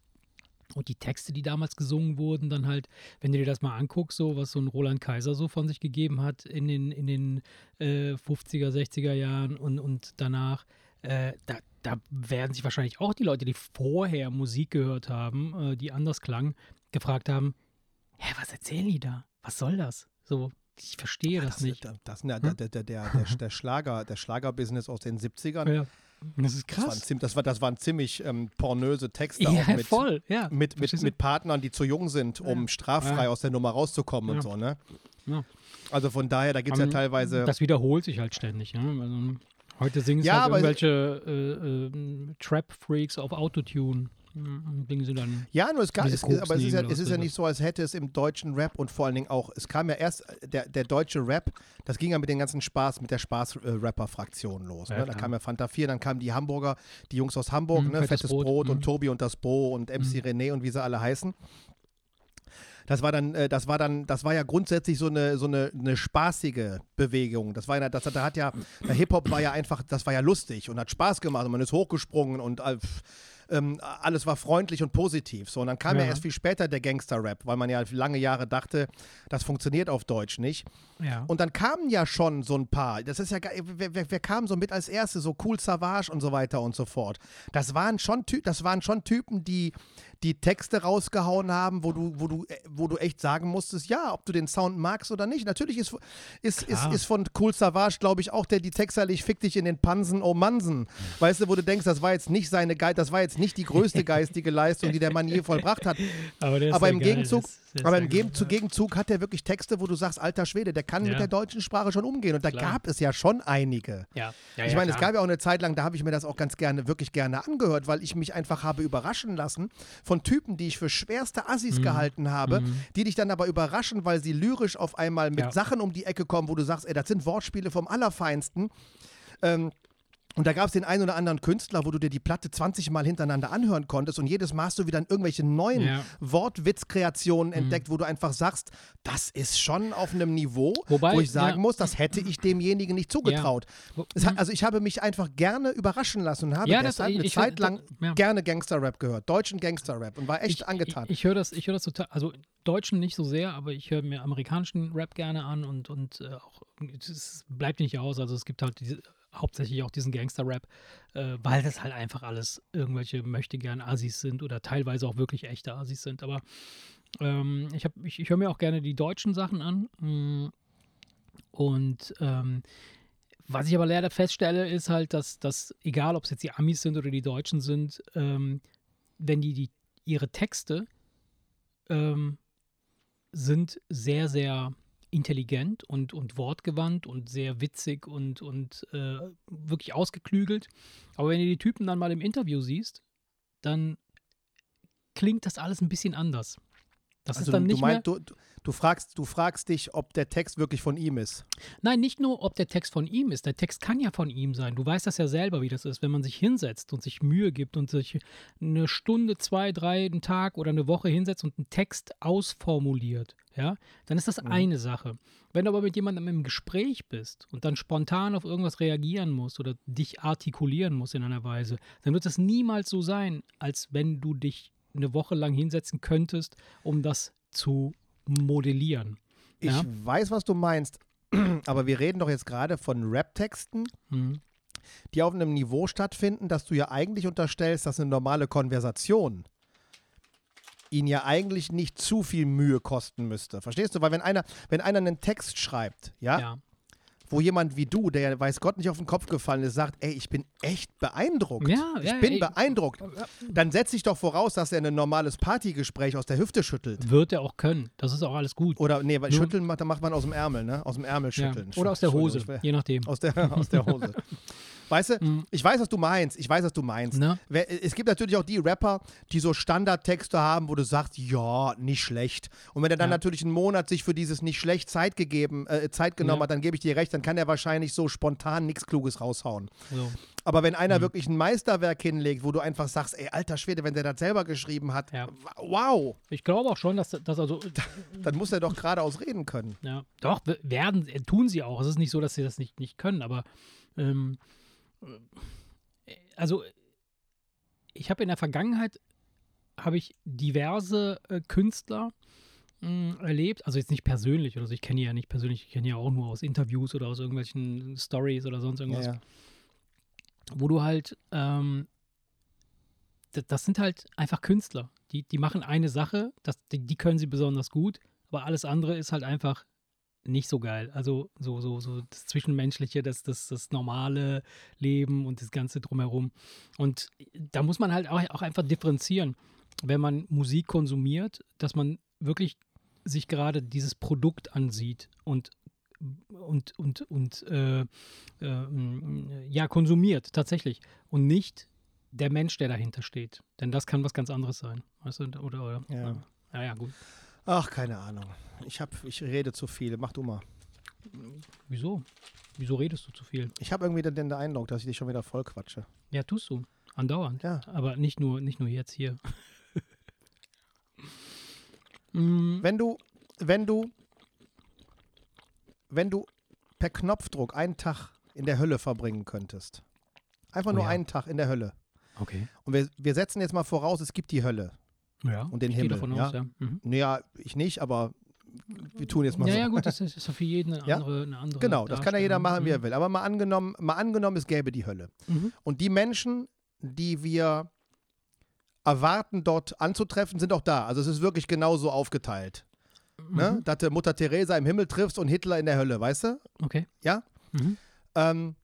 und die Texte, die damals gesungen wurden, dann halt, wenn du dir das mal anguckst, so was so ein Roland Kaiser so von sich gegeben hat in den, in den äh, 50er, 60er Jahren und, und danach, äh, da, da werden sich wahrscheinlich auch die Leute, die vorher Musik gehört haben, äh, die anders klang, gefragt haben, hä, was erzählen die da? Was soll das? So, ich verstehe das, nicht. Das, das, der, der, der, der, der, der Schlager, der Schlagerbusiness aus den 70ern. Ja. Das ist Das waren, krass. das, war, das waren ziemlich ähm, pornöse Texte Ja, auch mit, voll, ja. mit, mit, mit Partnern, die zu jung sind, um straffrei Ja. aus der Nummer rauszukommen und Ja. so, ne? Ja. Also von daher, da gibt es ja teilweise. Das wiederholt sich halt ständig. Ne? Also, heute singen es Ja, halt irgendwelche äh, äh, Trap-Freaks auf Autotune. Sie dann. Ja, nur es, gab, es, aber es ist, ja, es ist ja nicht so, als hätte es im deutschen Rap und vor allen Dingen auch, es kam ja erst, äh, der, der deutsche Rap, das ging ja mit dem ganzen Spaß, mit der Spaß-Rapper-Fraktion los. Ja, ne? Da kam ja Fanta 4, dann kamen die Hamburger, die Jungs aus Hamburg, Mhm, ne? Fettes Fettes Brot, Brot, und mhm. Tobi und das Bo und MC René und wie sie alle heißen. Das war dann, äh, das war dann, das war ja grundsätzlich so eine, so eine, eine spaßige Bewegung. Das war ja, das, da hat ja, der Hip-Hop war ja einfach, das war ja lustig und hat Spaß gemacht und man ist hochgesprungen und äh, ähm, alles war freundlich und positiv. So, und dann kam ja, Ja. erst viel später der Gangster-Rap, weil man ja lange Jahre dachte, das funktioniert auf Deutsch nicht. Ja. Und dann kamen ja schon so ein paar. Das ist ja. Wer, wer, wer kam so mit als Erste? So Cool Savage und so weiter und so fort. Das waren schon, Ty das waren schon Typen, die die Texte rausgehauen haben, wo du, wo du, äh, wo du echt sagen musstest, ja, ob du den Sound magst oder nicht. Natürlich ist, ist, ist, Klar. ist von Cool Savage, glaube ich, auch der die Texte, ich fick dich in den Pansen, oh Mansen. Weißt du, wo du denkst, das war jetzt nicht seine Ge das war jetzt nicht die größte geistige Leistung, die der Mann je vollbracht hat. aber Aber im geil, Gegenzug, ist aber im geil, Gegenzug, Gegenzug hat er wirklich Texte, wo du sagst, alter Schwede, der kann mit Ja. der deutschen Sprache schon umgehen. Und da Klar. gab es ja schon einige. Ja, ja, ich meine, es gab ja auch eine Zeit lang, da habe ich mir das auch ganz gerne, wirklich gerne angehört, weil ich mich einfach habe überraschen lassen von Typen, die ich für schwerste Assis Mhm. gehalten habe, die dich dann aber überraschen, weil sie lyrisch auf einmal mit. Sachen um die Ecke kommen, wo du sagst, ey, das sind Wortspiele vom Allerfeinsten. Ähm, und da gab es den einen oder anderen Künstler, wo du dir die Platte 20 Mal hintereinander anhören konntest und jedes Mal hast du wieder irgendwelche neuen Ja. Wortwitzkreationen entdeckt, wo du einfach sagst, das ist schon auf einem Niveau, Wobei, wo ich sagen ja. muss, das hätte ich demjenigen nicht zugetraut. Es hat, also ich habe mich einfach gerne überraschen lassen und habe Ja, das- deshalb eine ich- Zeit lang ja. gerne Gangster-Rap gehört, deutschen Gangster-Rap und war echt ich, angetan. Ich, ich höre das, ich höre das total, also Deutschen nicht so sehr, aber ich höre mir amerikanischen Rap gerne an und, und äh, auch, es bleibt nicht aus. Also es gibt halt diese, hauptsächlich auch diesen Gangster-Rap, äh, weil das halt einfach alles irgendwelche möchte gern Assis sind oder teilweise auch wirklich echte Assis sind. Aber ähm, ich, ich, ich höre mir auch gerne die deutschen Sachen an. mm, Und ähm, was ich aber leider feststelle, ist halt, dass, dass egal ob es jetzt die Amis sind oder die Deutschen sind, ähm, wenn die, die ihre Texte ähm, sind sehr, sehr intelligent und, und wortgewandt und sehr witzig und, und äh, wirklich ausgeklügelt. Aber wenn du die Typen dann mal im Interview siehst, dann klingt das alles ein bisschen anders. Das Also ist dann du, nicht meinst, mehr. du, du, fragst, du fragst dich, ob der Text wirklich von ihm ist. Nein, nicht nur, ob der Text von ihm ist. Der Text kann ja von ihm sein. Du weißt das ja selber, wie das ist, wenn man sich hinsetzt und sich Mühe gibt und sich eine Stunde, zwei, drei, einen Tag oder eine Woche hinsetzt und einen Text ausformuliert. Ja, dann ist das eine Sache. Wenn du aber mit jemandem im Gespräch bist und dann spontan auf irgendwas reagieren musst oder dich artikulieren musst in einer Weise, dann wird es niemals so sein, als wenn du dich eine Woche lang hinsetzen könntest, um das zu modellieren. Ich Ja. weiß, was du meinst, aber wir reden doch jetzt gerade von Rap-Texten, Mhm. die auf einem Niveau stattfinden, dass du ja eigentlich unterstellst, dass eine normale Konversation ihn ja eigentlich nicht zu viel Mühe kosten müsste. Verstehst du? Weil wenn einer, wenn einer einen Text schreibt, ja, ja. Wo jemand wie du, der weiß Gott nicht auf den Kopf gefallen ist, sagt, ey, ich bin echt beeindruckt. Ja, ich ja, bin ey. beeindruckt. Dann setze ich doch voraus, dass er ein normales Partygespräch aus der Hüfte schüttelt. Wird er auch können. Das ist auch alles gut. Oder nee, weil schütteln macht, macht man aus dem Ärmel, ne? Aus dem Ärmel Ja. schütteln. Oder aus der Hose, je nachdem. Aus der, aus der Hose. Weißt du, Mhm. ich weiß, was du meinst. Ich weiß, was du meinst. Ne? Es gibt natürlich auch die Rapper, die so Standardtexte haben, wo du sagst, ja, nicht schlecht. Und wenn er dann Ja. natürlich einen Monat sich für dieses nicht schlecht Zeit gegeben, äh, Zeit genommen Ja. hat, dann gebe ich dir recht, dann kann er wahrscheinlich so spontan nichts Kluges raushauen. So. Aber wenn Mhm. einer wirklich ein Meisterwerk hinlegt, wo du einfach sagst, ey, alter Schwede, wenn der das selber geschrieben hat, Ja. wow, Ich glaube auch schon, dass das also. dann muss er doch geradeaus reden können. Ja, doch, werden, äh, tun sie auch. Es ist nicht so, dass sie das nicht, nicht können, aber ähm, äh, also ich habe in der Vergangenheit habe ich diverse äh, Künstler mh, erlebt, also jetzt nicht persönlich oder so, ich kenne die ja nicht persönlich, ich kenne ja auch nur aus Interviews oder aus irgendwelchen Stories oder sonst irgendwas, Ja, ja. wo du halt, ähm, das, das sind halt einfach Künstler. Die, die machen eine Sache, das, die, die können sie besonders gut, aber alles andere ist halt einfach nicht so geil. Also so, so, so das Zwischenmenschliche, das, das, das normale Leben und das Ganze drumherum. Und da muss man halt auch, auch einfach differenzieren, wenn man Musik konsumiert, dass man wirklich sich gerade dieses Produkt ansieht und und, und, und äh, äh, ja, konsumiert tatsächlich und nicht der Mensch, der dahinter steht. Denn das kann was ganz anderes sein. Weißt du, oder, oder Ja. ja, ja, gut. Ach, keine Ahnung. Ich, hab, ich rede zu viel. Mach du mal. Wieso? Wieso redest du zu viel? Ich habe irgendwie den, den Eindruck, dass ich dich schon wieder voll quatsche. Ja, tust du. Andauernd. Ja. Aber nicht nur, nicht nur jetzt hier. Mm, Wenn du, wenn du, wenn du per Knopfdruck einen Tag in der Hölle verbringen könntest. Einfach Oh nur ja. einen Tag in der Hölle. okay. Und wir, wir setzen jetzt mal voraus, es gibt die Hölle. Ja. Und den ich Himmel, davon ja? aus, ja. Mhm. Naja, ich nicht, aber wir tun jetzt mal Ja, so. ja, gut, das ist, für jeden eine Ja? andere, eine andere Genau, das kann ja jeder machen, wie er will. Aber mal angenommen, mal angenommen, es gäbe die Hölle. Mhm. Und die Menschen, die wir erwarten, dort anzutreffen, sind auch da. Also es ist wirklich genauso aufgeteilt. Ne? Mhm. Dass du Mutter Teresa im Himmel triffst und Hitler in der Hölle, weißt du? Okay. Ja? Mhm. Ähm,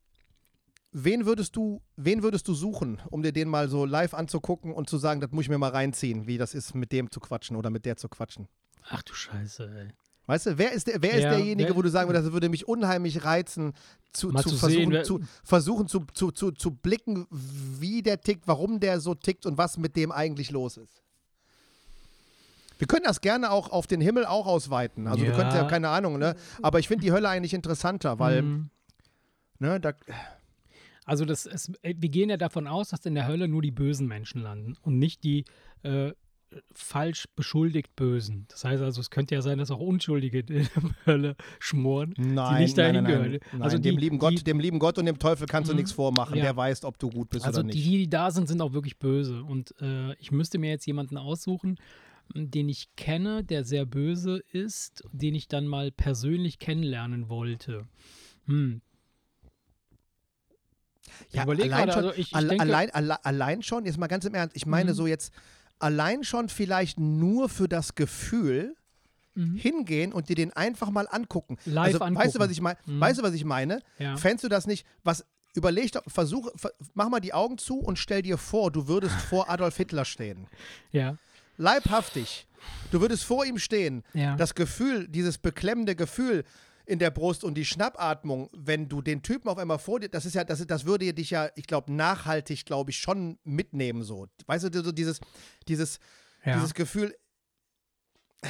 wen würdest du, wen würdest du suchen, um dir den mal so live anzugucken und zu sagen, das muss ich mir mal reinziehen, wie das ist, mit dem zu quatschen oder mit der zu quatschen? Ach du Scheiße, ey. Weißt du, wer ist, der, wer ist Ja, derjenige, wer- wo du sagen würdest, das würde mich unheimlich reizen, zu, zu, zu versuchen, sehen, zu, versuchen zu, zu, zu, zu blicken, wie der tickt, warum der so tickt und was mit dem eigentlich los ist? Wir können das gerne auch auf den Himmel auch ausweiten. Also du Ja. könntest ja, keine Ahnung, ne? Aber ich finde die Hölle eigentlich interessanter, weil, Mhm. ne, da, Also das ist, äh, wir gehen ja davon aus, dass in der Hölle nur die bösen Menschen landen und nicht die äh, falsch beschuldigt Bösen. Das heißt also, es könnte ja sein, dass auch Unschuldige in der Hölle schmoren, nein, die nicht nein, dahin nein, nein, gehören. nein. Also dem, die, lieben Gott, die, dem lieben Gott und dem Teufel kannst du Mhm. nichts vormachen. Ja. Der weiß, ob du gut bist also oder die, nicht. die da sind, sind auch wirklich böse. Und äh, ich müsste mir jetzt jemanden aussuchen, den ich kenne, der sehr böse ist, den ich dann mal persönlich kennenlernen wollte. Hm. Ja, überlege allein, schon, also ich, ich alle- denke, allein, alle, allein schon, jetzt mal ganz im Ernst, ich meine Mhm. so jetzt, allein schon vielleicht nur für das Gefühl Mhm. hingehen und dir den einfach mal angucken. Live also, Weißt du, angucken. was ich meine? Mhm. Weißt du, was ich meine? ja. Fändest du das nicht, was, überleg doch, versuch, ver, mach mal die Augen zu und stell dir vor, du würdest vor Adolf Hitler stehen. ja. leibhaftig. Du würdest vor ihm stehen. Ja. Das Gefühl, dieses beklemmende Gefühl in der Brust und die Schnappatmung, wenn du den Typen auf einmal vor dir, das ist ja, das, das würde dich ja, ich glaube, nachhaltig, glaube ich, schon mitnehmen so. Weißt du, so dieses, dieses, Ja. dieses Gefühl, äh,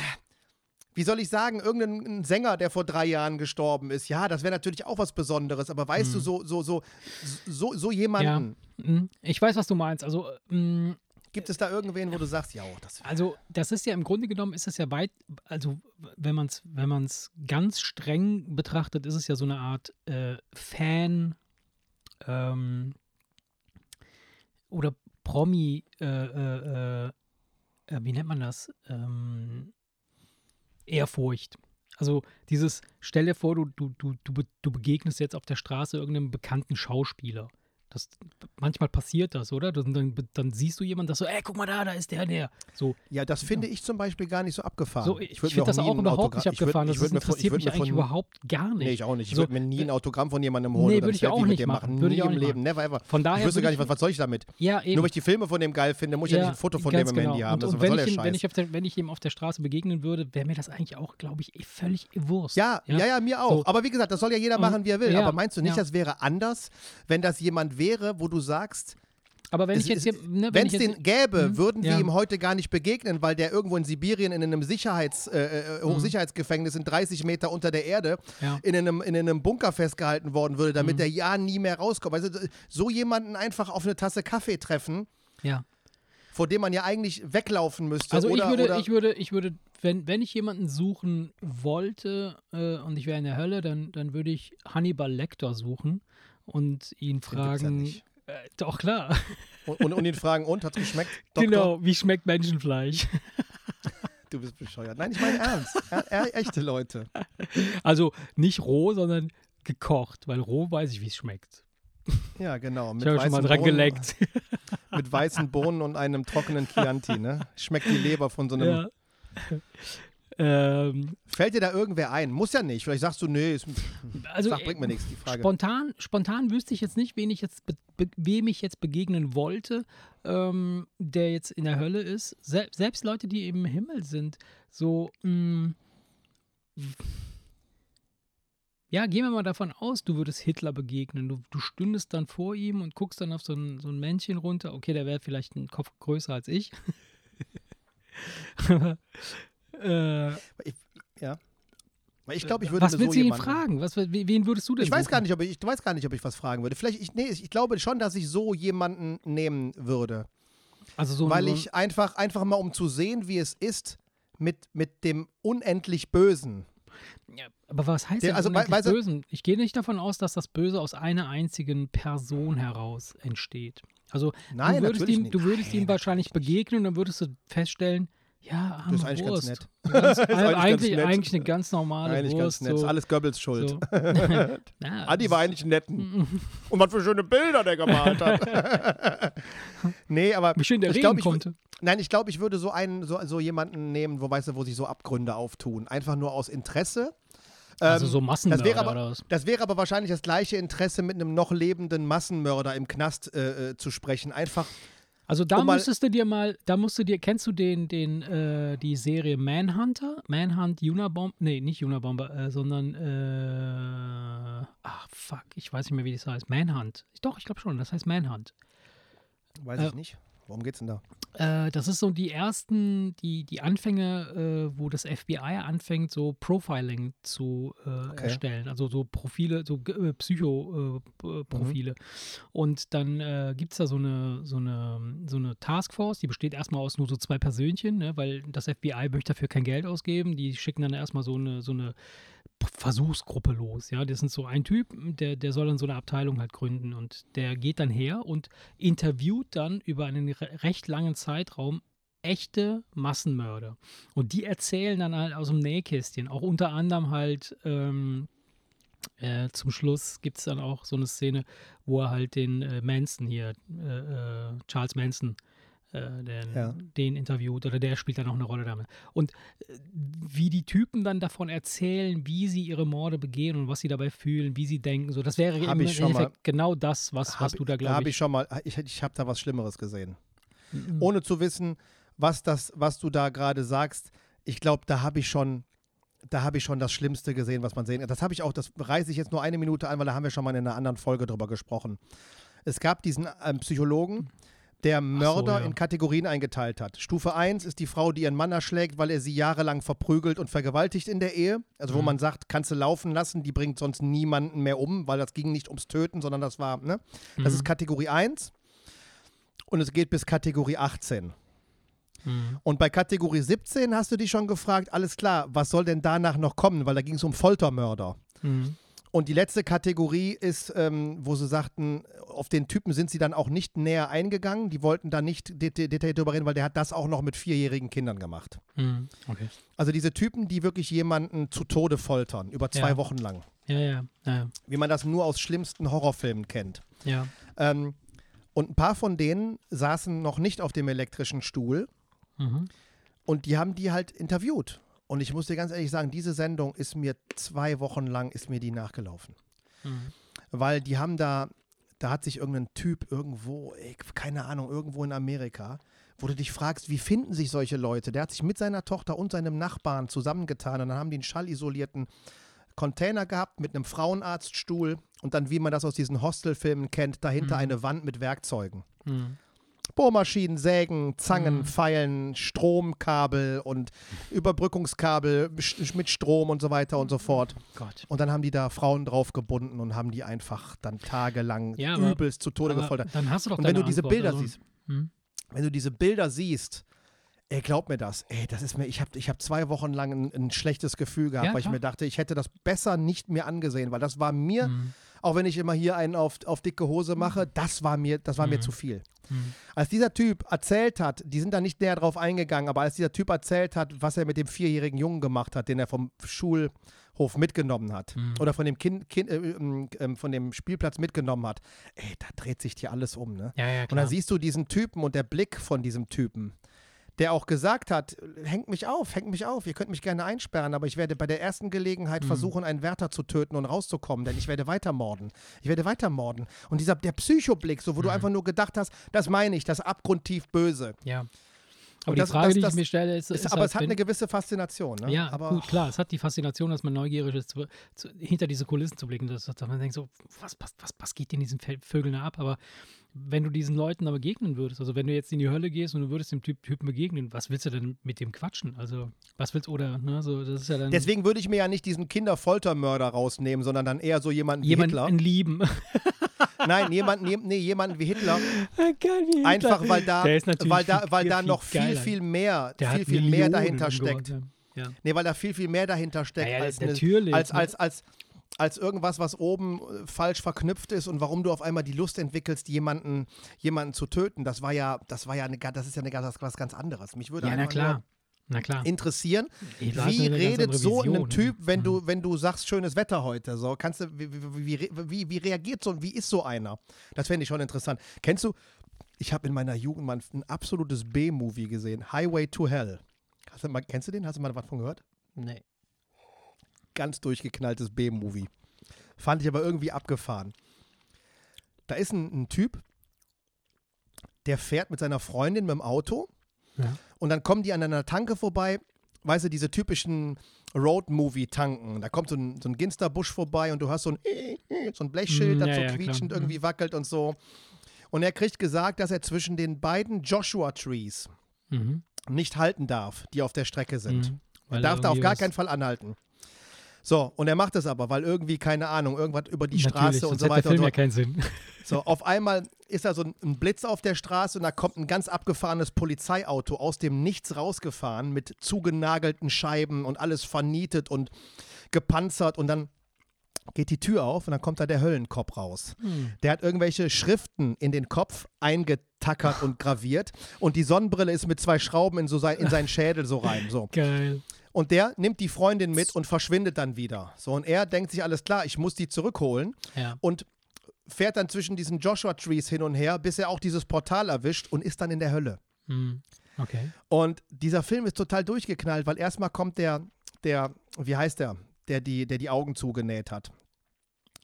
wie soll ich sagen, irgendein Sänger, der vor drei Jahren gestorben ist, ja, das wäre natürlich auch was Besonderes, aber weißt du, so, so, so, so, so ja. jemanden, Mhm. Ich weiß, was du meinst. Also, mm, gibt es da irgendwen, wo du sagst, ja, oh, das Also, das ist ja im Grunde genommen, ist es ja weit, also wenn man es wenn man's ganz streng betrachtet, ist es ja so eine Art äh, Fan ähm, oder Promi, äh, äh, äh, äh, wie nennt man das? Ähm, Ehrfurcht. Also dieses, stell dir vor, du, du, du, du, be- du begegnest jetzt auf der Straße irgendeinem bekannten Schauspieler. Das, manchmal passiert das, oder? Dann, dann, dann siehst du jemanden, das so, ey, guck mal da, da ist der, der. So, Ja, das finde ich zum Beispiel gar nicht so abgefahren. so, ich würd finde mir das auch überhaupt nicht ich würd- abgefahren. ich Das würd mir von- interessiert ich würd mich eigentlich von- überhaupt gar nicht. Nee, ich auch nicht. Ich So, würde mir nie ein Autogramm von jemandem holen. Nee, oder würde ich auch nicht machen. machen. Würde Nie ich auch im Leben. Never ever. Von daher ich wüsste gar ich- nicht, was, was soll ich damit? Ja, eben. Nur weil ich die Filme von dem geil finde, muss ich ja nicht ein Foto von dem im genau. Handy haben. Und, Das und was wenn, soll ich ihn, wenn, ich auf der, wenn ich ihm auf der Straße begegnen würde, wäre mir das eigentlich auch, glaube ich, völlig Wurst. Ja, ja, ja, mir auch. Aber wie gesagt, das soll ja jeder machen, wie er will. Aber meinst du nicht, das wäre anders, wenn das jemand wäre, wo du sagst, Aber wenn es ich jetzt, hier- ne, wenn es jetzt, den gäbe, Mhm, würden wir ja. ihm heute gar nicht begegnen, weil der irgendwo in Sibirien in einem Sicherheits, äh, äh, Hochsicherheitsgefängnis in 30 Meter unter der Erde Mhm. Ja. in, einem, in einem Bunker festgehalten worden würde, damit Mhm. der ja nie mehr rauskommt. Also so jemanden einfach auf eine Tasse Kaffee treffen, ja. vor dem man ja eigentlich weglaufen müsste. Also oder, ich würde, oder, ich würde, ich würde, wenn, wenn ich jemanden suchen wollte äh, und ich wäre in der Hölle, dann, dann würde ich Hannibal Lecter suchen und ihn ja fragen. äh, doch klar. und, und, und ihn fragen, und, hat's geschmeckt? Doktor? Genau, wie schmeckt Menschenfleisch? Du bist bescheuert. Nein, ich meine ernst. Er, echte Leute. Also nicht roh, sondern gekocht, weil roh weiß ich, wie es schmeckt. Ja, genau. Mit Ich habe schon mal weißen dran Bohnen- geleckt. Mit weißen Bohnen und einem trockenen Chianti, ne? Schmeckt die Leber von so einem. ja. Ähm, Fällt dir da irgendwer ein? Muss ja nicht. Vielleicht sagst du, nee, ist, also sag, bringt mir äh, nichts, die Frage. Spontan, spontan wüsste ich jetzt nicht, wen ich jetzt wem ich jetzt begegnen wollte, ähm, der jetzt in der Hölle ist. Sel selbst Leute, die im Himmel sind. So, mh, ja, gehen wir mal davon aus, du würdest Hitler begegnen. Du, du stündest dann vor ihm und guckst dann auf so ein, so ein Männchen runter. Okay, der wäre vielleicht einen Kopf größer als ich. Aber, äh, Ja. Weil ich glaube, ich würde was mir willst so du ihn fragen? Was, wen würdest du denn Ich weiß gar nicht, ob ich, ich weiß gar nicht, ob ich was fragen würde. Vielleicht, ich, nee, ich glaube schon, dass ich so jemanden nehmen würde. Also so, weil ich einfach, einfach mal, um zu sehen, wie es ist, mit, mit dem unendlich Bösen. Ja, aber was heißt denn also, unendlich weißt du- Bösen? Ich gehe nicht davon aus, dass das Böse aus einer einzigen Person heraus entsteht. Also Nein, du würdest, natürlich ihm, nicht. du würdest ihm Nein, wahrscheinlich begegnen und dann würdest du feststellen, ja, Das ist eigentlich ganz Wurst. nett. Ganz, eigentlich ganz eigentlich, nett. eigentlich eine ganz normale Eigentlich Wurst. ganz nett. So, Ist alles Goebbels Schuld. so. Na, Adi war eigentlich nett. Und was für schöne Bilder der gemalt hat. nee, aber wie schön der ich reden glaube, ich, konnte. nein, ich glaube, ich würde so einen, so, so jemanden nehmen, wo weißt du, wo sich so Abgründe auftun. Einfach nur aus Interesse. Also Ähm, so Massenmörder das wäre aber, oder was? Das wäre aber wahrscheinlich das gleiche Interesse, mit einem noch lebenden Massenmörder im Knast äh, äh, zu sprechen. Einfach, Also da um müsstest du dir mal, da musst du dir, kennst du den, den, äh, die Serie Manhunter? Manhunt Unabomber, nee, nicht Unabomber, äh, sondern, äh, ach fuck, ich weiß nicht mehr, wie das heißt. Manhunt. Doch, ich glaube schon, das heißt Manhunt. weiß Äh, ich nicht. Worum geht's denn da? Äh, das ist so die ersten, die, die Anfänge, äh, wo das FBI anfängt, so Profiling zu äh, erstellen. Also so Profile, so äh, Psycho-Profile. Und dann äh, gibt es da so eine, so, eine, so eine Taskforce, die besteht erstmal aus nur so zwei Persönchen, ne, weil das FBI möchte dafür kein Geld ausgeben. Die schicken dann erstmal so eine, so eine Versuchsgruppe los. Ja, das sind so ein Typ, der, der soll dann so eine Abteilung halt gründen und der geht dann her und interviewt dann über einen re recht langen Zeitraum echte Massenmörder. Und die erzählen dann halt aus dem Nähkästchen, auch unter anderem halt ähm, äh, zum Schluss gibt es dann auch so eine Szene, wo er halt den äh, Manson hier, äh, äh, Charles Manson, äh, den, Ja. den interviewt oder der spielt dann auch eine Rolle damit. Und äh, wie die Typen dann davon erzählen, wie sie ihre Morde begehen und was sie dabei fühlen, wie sie denken, so das wäre Hab im Endeffekt mal- genau das, was, was du da da habe ich. schon mal, ich, ich habe da was Schlimmeres gesehen. Mhm. Ohne zu wissen, was das, was du da gerade sagst, ich glaube, da habe ich schon, da habe ich schon das Schlimmste gesehen, was man sehen kann. Das habe ich auch, das reiße ich jetzt nur eine Minute an, weil da haben wir schon mal in einer anderen Folge drüber gesprochen. Es gab diesen ähm, Psychologen, der Mörder ja. in Kategorien eingeteilt hat. Stufe 1 ist die Frau, die ihren Mann erschlägt, weil er sie jahrelang verprügelt und vergewaltigt in der Ehe. Also wo Mhm. man sagt, kannst du laufen lassen, die bringt sonst niemanden mehr um, weil das ging nicht ums Töten, sondern das war, ne? Das ist Kategorie 1 und es geht bis Kategorie 18. Mhm. Und bei Kategorie 17 hast du dich schon gefragt, alles klar, was soll denn danach noch kommen? Weil da ging es um Foltermörder. Mhm. Und die letzte Kategorie ist, ähm, wo sie sagten, auf den Typen sind sie dann auch nicht näher eingegangen. Die wollten da nicht deta- detailliert drüber reden, weil der hat das auch noch mit vierjährigen Kindern gemacht. Mhm. Okay. Also diese Typen, die wirklich jemanden zu Tode foltern, über zwei Ja. Wochen lang. Ja, ja, ja, Wie man das nur aus schlimmsten Horrorfilmen kennt. ja. Ähm, und ein paar von denen saßen noch nicht auf dem elektrischen Stuhl Mhm. und die haben die halt interviewt. Und ich muss dir ganz ehrlich sagen, diese Sendung ist mir zwei Wochen lang, ist mir die nachgelaufen. Mhm. Weil die haben da, da hat sich irgendein Typ irgendwo, ey, keine Ahnung, irgendwo in Amerika, wo du dich fragst, wie finden sich solche Leute? Der hat sich mit seiner Tochter und seinem Nachbarn zusammengetan und dann haben die einen schallisolierten Container gehabt mit einem Frauenarztstuhl und dann, wie man das aus diesen Hostelfilmen kennt, dahinter Mhm. eine Wand mit Werkzeugen. Mhm. Bohrmaschinen, Sägen, Zangen, Mhm. Pfeilen, Stromkabel und Überbrückungskabel mit Strom und so weiter und so fort. Gott. Und dann haben die da Frauen drauf gebunden und haben die einfach dann tagelang Ja, übelst zu Tode gefoltert. Dann hast du doch Und wenn du diese Antwort, Bilder also, siehst, Hm? wenn du diese Bilder siehst, ey, glaub mir das, ey, das ist mir, ich habe ich hab zwei Wochen lang ein, ein schlechtes Gefühl gehabt, Ja, weil ich mir dachte, ich hätte das besser nicht mehr angesehen, weil das war mir, Mhm. auch wenn ich immer hier einen auf, auf dicke Hose mache, das war mir, das war mir Mhm. zu viel. Mhm. Als dieser Typ erzählt hat, die sind da nicht näher drauf eingegangen, aber als dieser Typ erzählt hat, was er mit dem vierjährigen Jungen gemacht hat, den er vom Schulhof mitgenommen hat Mhm. oder von dem kind, kind äh, ähm, von dem Spielplatz mitgenommen hat, ey, da dreht sich dir alles um, ne? Ja, ja, Und dann siehst du diesen Typen und der Blick von diesem Typen, der auch gesagt hat, hängt mich auf, hängt mich auf, ihr könnt mich gerne einsperren, aber ich werde bei der ersten Gelegenheit Mhm. versuchen, einen Wärter zu töten und rauszukommen, denn ich werde weiter morden. Ich werde weiter morden. Und dieser, der Psychoblick, so wo Mhm. du einfach nur gedacht hast, das meine ich, das abgrundtief Böse. ja. Aber die das- Frage, das- die das ich mir stelle, ist, Ist, aber halt, es hat wenn- eine gewisse Faszination, ne? Ja, aber, gut, klar. Es hat die Faszination, dass man neugierig ist, zu, zu, hinter diese Kulissen zu blicken. Dass, dass man denkt so, was, was, was, was geht in diesen Vögeln da ab? Aber wenn du diesen Leuten da begegnen würdest, also wenn du jetzt in die Hölle gehst und du würdest dem Typ, Typen begegnen, was willst du denn mit dem quatschen? Also, was willst du, oder, ne, so, das ist ja dann Deswegen würde ich mir ja nicht diesen Kinderfoltermörder rausnehmen, sondern dann eher so jemanden wie jemanden Hitler. lieben. Nein, jemanden, je- nee, jemanden wie Hitler. Geil, wie Hitler. Einfach weil da, weil da, viel- weil viel- da viel noch viel, geiler. viel mehr, Der viel, viel mehr dahinter steckt. Ja. Nee, weil da viel, viel mehr dahinter steckt Ja, ja, als, eine, natürlich, als, ne? als, als, als irgendwas, was oben äh, falsch verknüpft ist und warum du auf einmal die Lust entwickelst, jemanden, jemanden zu töten. Das war ja, das war ja eine, das ist ja eine, ganz- was ganz anderes. Mich würde Ja, na klar. Na klar. interessieren, wie redet so ein. Typ, wenn Mhm. du, wenn du sagst, schönes Wetter heute? So, kannst du, wie, wie, wie, wie, reagiert so, wie ist so einer? Das fände ich schon interessant. Kennst du, ich habe in meiner Jugend mal ein absolutes B-Movie gesehen, Highway to Hell. Hast du mal, kennst du den? Hast du mal was von gehört? Nee. ganz durchgeknalltes B-Movie. Fand ich aber irgendwie abgefahren. Da ist ein, ein Typ, der fährt mit seiner Freundin mit dem Auto Ja. und dann kommen die an einer Tanke vorbei, weißt du, diese typischen Road-Movie-Tanken. Da kommt so ein, so ein Ginsterbusch vorbei und du hast so ein, so ein Blechschild, Mm, das ja, so ja, klar. quietschend Mhm. irgendwie wackelt und so. Und er kriegt gesagt, dass er zwischen den beiden Joshua-Trees Mhm. nicht halten darf, die auf der Strecke sind. Mhm. Er darf da auf gar keinen Fall anhalten. So, und er macht es aber, weil irgendwie, keine Ahnung, irgendwas über die Natürlich, Straße und so weiter Film so ja keinen Sinn. So, auf einmal ist da so ein, ein Blitz auf der Straße und da kommt ein ganz abgefahrenes Polizeiauto aus dem Nichts rausgefahren mit zugenagelten Scheiben und alles vernietet und gepanzert und dann geht die Tür auf und dann kommt da der Höllenkopf raus. Hm. Der hat irgendwelche Schriften in den Kopf eingetackert und graviert und die Sonnenbrille ist mit zwei Schrauben in, so sein, in seinen Schädel so rein. So. Geil. Und der nimmt die Freundin mit und verschwindet dann wieder. So, und er denkt sich, alles klar, ich muss die zurückholen Ja. und fährt dann zwischen diesen Joshua-Trees hin und her, bis er auch dieses Portal erwischt und ist dann in der Hölle. Hm. Okay. Und dieser Film ist total durchgeknallt, weil erstmal kommt der, der, wie heißt der, der die, der die Augen zugenäht hat.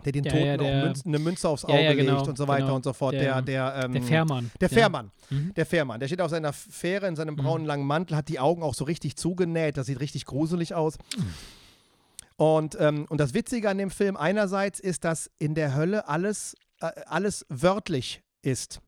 Der den Ja, Toten ja, der- auch Münz, eine Münze aufs Auge ja, genau, legt und so weiter genau. und so fort. Der- Der, der, ähm, Der Fährmann. Der. Fährmann. Mhm. Der Fährmann. Der steht auf seiner Fähre in seinem braunen langen Mantel, hat die Augen auch so richtig zugenäht. Das sieht richtig gruselig aus. Und, ähm, und das Witzige an dem Film einerseits ist, dass in der Hölle alles, äh, alles wörtlich ist.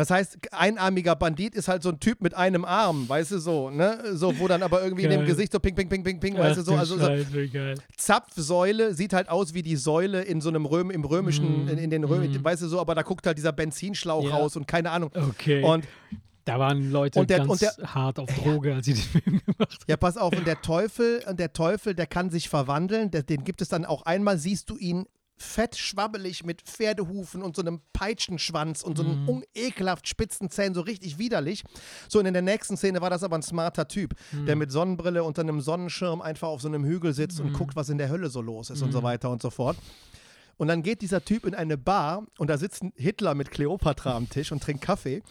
Das heißt, einarmiger Bandit ist halt so ein Typ mit einem Arm, weißt du so, ne? So, wo dann aber irgendwie in dem Geil. Gesicht so ping, ping, ping, ping, ping, weißt du so. Also so geil. Zapfsäule sieht halt aus wie die Säule in so einem Röm, im römischen, Mhm. in, in den Röm, Mhm. weißt du so, aber da guckt halt dieser Benzinschlauch Ja. raus und keine Ahnung. Okay. Und da waren Leute Und der- ganz der- hart auf Droge, als sie den Film gemacht haben. Ja, pass auf, und der Teufel, und der Teufel, der kann sich verwandeln, der, den gibt es dann auch einmal, siehst du ihn fett schwabbelig mit Pferdehufen und so einem Peitschenschwanz und so einem Mhm. unekelhaft spitzen Zähnen, so richtig widerlich. So, und in der nächsten Szene war das aber ein smarter Typ, der mit Sonnenbrille unter einem Sonnenschirm einfach auf so einem Hügel sitzt und guckt, was in der Hölle so los ist und so weiter und so fort. Und dann geht dieser Typ in eine Bar und da sitzt Hitler mit Kleopatra am Tisch und trinkt Kaffee.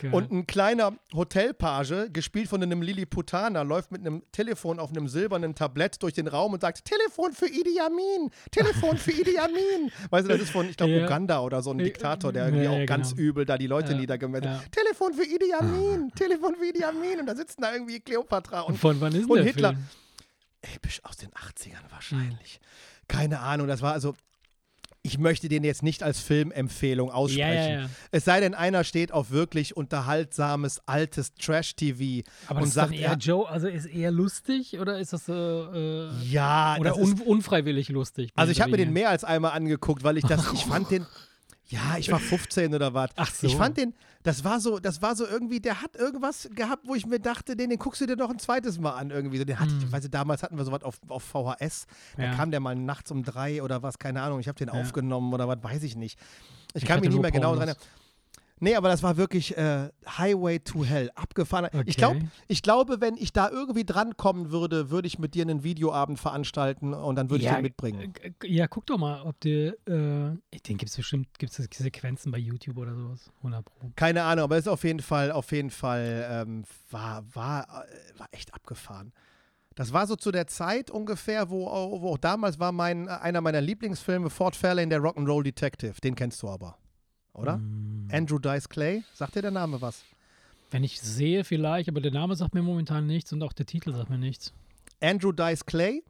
Geil. Und ein kleiner Hotelpage, gespielt von einem Lilliputaner, läuft mit einem Telefon auf einem silbernen Tablett durch den Raum und sagt: Telefon für Idi Amin! Telefon für Idi Amin! Weißt du, das ist von, ich glaube, Ja. Uganda oder so ein Diktator, der irgendwie ja, auch ja, ganz genau. übel da die Leute Ja, niedergemessen ja. hat. Telefon für Idi Amin! Telefon für Idi Amin! Und da sitzen da irgendwie Kleopatra Und von wann ist und Hitler. Film? episch aus den 80ern wahrscheinlich. Keine Ahnung, das war also. Ich möchte den jetzt nicht als Filmempfehlung aussprechen. Ja, ja, ja. Es sei denn, einer steht auf wirklich unterhaltsames, altes Trash-TV Aber und das ist sagt, dann eher er, Joe, also ist eher lustig oder ist das äh, äh, ja, oder das ist, un unfreiwillig lustig? also ich habe mir den mehr. mehr als einmal angeguckt, weil ich das, ich fand den, ja, ich war 15 oder was. Ach so. Ich fand den, das war so, das war so irgendwie, der hat irgendwas gehabt, wo ich mir dachte, den, den guckst du dir doch ein zweites Mal an irgendwie. So, Den hatte ich, weiß ich, damals hatten wir sowas auf, auf VHS, da. Ja. kam der mal nachts um drei oder was, keine Ahnung, ich habe den Ja. aufgenommen oder was, weiß ich nicht. Ich, Ich kann mich nicht mehr genau Pornos. dran erinnern. Nee, aber das war wirklich äh, Highway to Hell, abgefahren. Ich, Okay. glaub, ich glaube, wenn ich da irgendwie drankommen würde, würde ich mit dir einen Videoabend veranstalten und dann würde ich Ja, den mitbringen. äh, Ja, guck doch mal, ob dir, äh, den gibt es bestimmt, gibt es Sequenzen bei YouTube oder sowas. 100 Pro. Keine Ahnung, aber es ist auf jeden Fall, auf jeden Fall, ähm, war, war, äh, war echt abgefahren. Das war so zu der Zeit ungefähr, wo, auch- wo auch damals war mein, einer meiner Lieblingsfilme, Fort Fairlane, der Rock'n'Roll Detective. Den kennst du aber, oder? Mm. Andrew Dice Clay, sagt dir der Name was? Wenn ich sehe, vielleicht, aber der Name sagt mir momentan nichts und auch der Titel sagt mir nichts. Andrew Dice Clay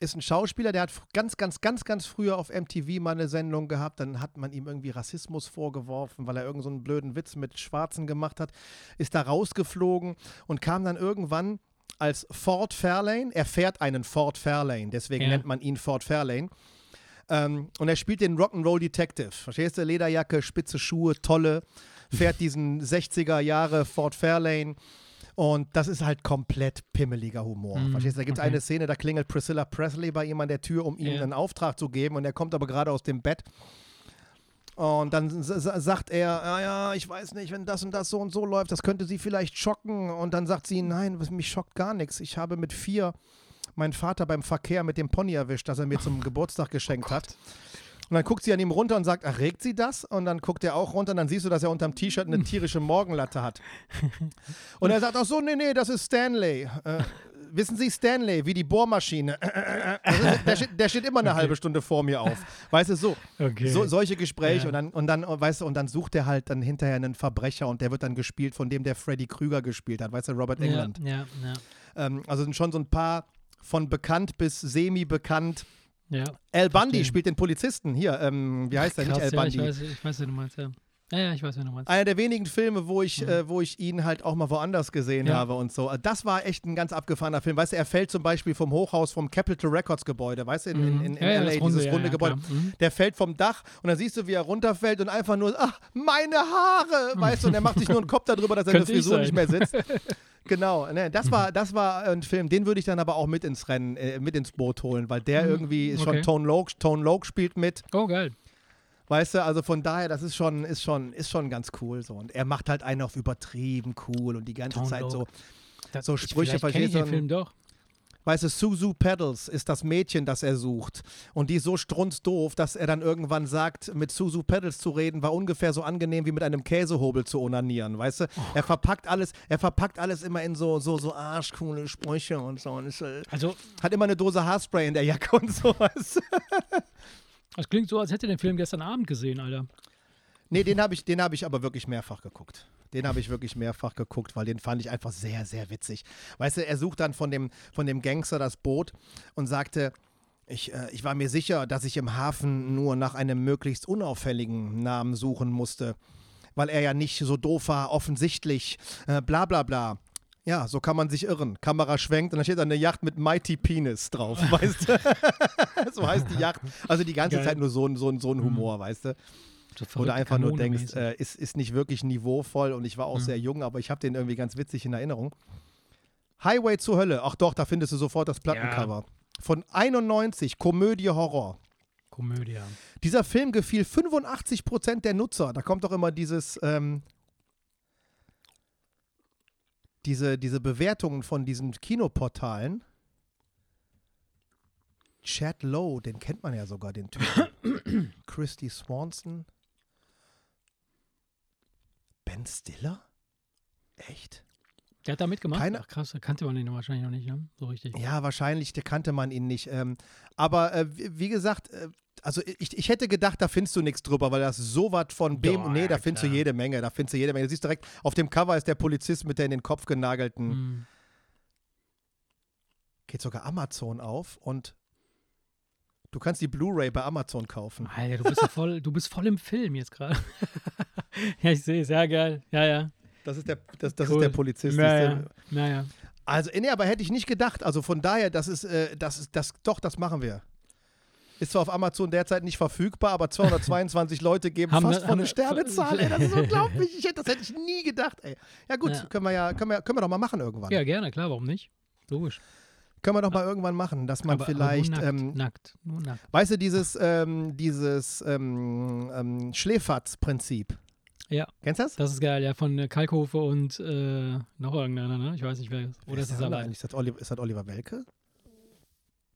ist ein Schauspieler, der hat ganz, ganz, ganz, ganz früher auf MTV mal eine Sendung gehabt. Dann hat man ihm irgendwie Rassismus vorgeworfen, weil er irgendeinen so einen blöden Witz mit Schwarzen gemacht hat. Ist da rausgeflogen und kam dann irgendwann als Ford Fairlane. Er fährt einen Ford Fairlane, deswegen Ja. nennt man ihn Ford Fairlane. Ähm, und er spielt den Rock'n'Roll Detective. Verstehst du? Lederjacke, spitze Schuhe, tolle. Fährt diesen 60er Jahre Ford Fairlane. Und das ist halt komplett pimmeliger Humor. Mm, Verstehst du? Da gibt es okay. eine Szene, da klingelt Priscilla Presley bei ihm an der Tür, um ihm Ja. einen Auftrag zu geben. Und er kommt aber gerade aus dem Bett. Und dann sagt er, ja, ja, ich weiß nicht, wenn das und das so und so läuft, das könnte sie vielleicht schocken. Und dann sagt sie, nein, mich schockt gar nichts. Ich habe mit vier meinen Vater beim Verkehr mit dem Pony erwischt, das er mir zum Geburtstag geschenkt hat. Und dann guckt sie an ihm runter und sagt, ach, regt sie das? Und dann guckt er auch runter und dann siehst du, dass er unterm T-Shirt eine tierische Morgenlatte hat. Und er sagt, ach so, nee, nee, das ist Stanley. Äh, wissen Sie, Stanley, wie die Bohrmaschine. Der, steht, der steht immer eine halbe Stunde vor mir auf. Weißt du, so. Okay. So, solche Gespräche Ja. und dann und dann weißt du und dann sucht er halt dann hinterher einen Verbrecher und der wird dann gespielt von dem der Freddy Krüger gespielt hat, weißt du Robert England. ja, ja, Ähm, also sind schon so ein paar von bekannt bis semi bekannt. ja. Al Bundy spielt den Polizisten hier. Ähm, wie heißt er nicht Al ja, Bundy? ich weiß, ich weiß, wen du meinst, ja. Ja, ja, ich weiß, wen du meinst. Einer der wenigen Filme, wo ich, äh, wo ich ihn halt auch mal woanders gesehen Ja. habe und so. Also Das war echt ein ganz abgefahrener Film. Weißt du, er fällt zum Beispiel vom Hochhaus vom Capitol Records Gebäude, weißt du, in, in, in, in Mhm. Ja, LA, runde, dieses runde Gebäude. Mhm. Der fällt vom Dach und dann siehst du, wie er runterfällt und einfach nur, ach, meine Haare, weißt du, und er macht sich nur einen Kopf darüber, dass seine Könnte ich Frisur nicht. Mhm. mehr sitzt. Genau, ne, das war, das war ein Film, den würde ich dann aber auch mit ins Rennen, äh, mit ins Boot holen, weil der irgendwie ist schon Mhm. okay. Tone Loc, Tone Loc spielt mit. Oh, geil. Weißt du, also von daher, das ist schon, ist schon, ist schon ganz cool so. Und er macht halt einen auf übertrieben cool und die ganze Tone Zeit Loc. so, Das, So Sprüche, vielleicht ich verstehst du? den Film doch. Weißt du, Suzu Pedals ist das Mädchen, das er sucht. Und die ist so strunzdoof, dass er dann irgendwann sagt, mit Suzu Pedals zu reden, war ungefähr so angenehm wie mit einem Käsehobel zu onanieren, weißt du? Er verpackt alles, er verpackt alles immer in so, so, so arschcoole Sprüche und so. Und ist, äh, Also, hat immer eine Dose Haarspray in der Jacke und so, weißt du? Das klingt so, als hätte den Film gestern Abend gesehen, Alter. Nee, den habe ich, den hab ich aber wirklich mehrfach geguckt. Den habe ich wirklich mehrfach geguckt, weil den fand ich einfach sehr, sehr witzig. Weißt du, er sucht dann von dem, von dem Gangster das Boot und sagte, ich, äh, ich war mir sicher, dass ich im Hafen nur nach einem möglichst unauffälligen Namen suchen musste, weil er ja nicht so doof war, offensichtlich, äh, bla bla bla. Ja, so kann man sich irren. Kamera schwenkt und dann steht da eine Yacht mit Mighty Penis drauf, weißt du? so heißt die Yacht. Also die ganze Geil. Zeit nur so, ein- so, ein- so ein Humor, weißt du? So verrückte einfach nur denkst, äh, ist, ist nicht wirklich niveauvoll und ich war auch Mhm. sehr jung, aber ich habe den irgendwie ganz witzig in Erinnerung. Highway zur Hölle, ach doch, da findest du sofort das Plattencover. Von 91, Komödie Horror. Komödie. Dieser Film gefiel 85% der Nutzer. Da kommt doch immer dieses, ähm, diese, diese Bewertungen von diesen Kinoportalen. Chad Lowe, den kennt man ja sogar, den Typen. Christy Swanson. Ben Stiller? Echt? Der hat da mitgemacht? Keine- Ach krass, da kannte man den wahrscheinlich noch nicht, ne? So richtig. Ja, wahrscheinlich der kannte man ihn nicht. Ähm, aber äh, wie, wie gesagt, äh, also ich, ich hätte gedacht, da findest du nichts drüber, weil das so was von B. Ja, nee, da ja, findest du klar. jede Menge. Da findest du jede Menge. Du siehst direkt, auf dem Cover ist der Polizist mit der in den Kopf genagelten. Hm. Geht sogar Amazon auf und du kannst die Blu-ray bei Amazon kaufen. Alter, du bist ja voll, du bist voll im Film jetzt gerade. ja, ich sehe es, ja geil. Ja, ja. Das ist der, das, das Cool. ist der Polizist. Naja, der- naja. Also, nee, aber hätte ich nicht gedacht. Also von daher, das ist, äh, das ist, das, doch, das machen wir. Ist zwar auf Amazon derzeit nicht verfügbar, aber 222 Leute geben Haben fast wir- von eine wir- Sternezahl. Ey, das ist unglaublich. Ich hätte, das hätte ich nie gedacht, ey. Ja gut, Ja. können wir ja, können wir, können wir doch mal machen irgendwann. Ja, gerne, klar, warum nicht? Logisch. Können wir doch mal irgendwann machen, dass man aber, vielleicht, aber nur nackt, ähm, nackt, nur nackt. weißt du, dieses, ähm, dieses ähm, ähm, Schläferz-Prinzip. Ja. Kennst du das? Das ist geil, ja, von äh, Kalkofe und äh, noch irgendeiner, ne? Ich weiß nicht, wer Oder ist es der allein? eigentlich? Ist das, Oliver, ist das Oliver Welke?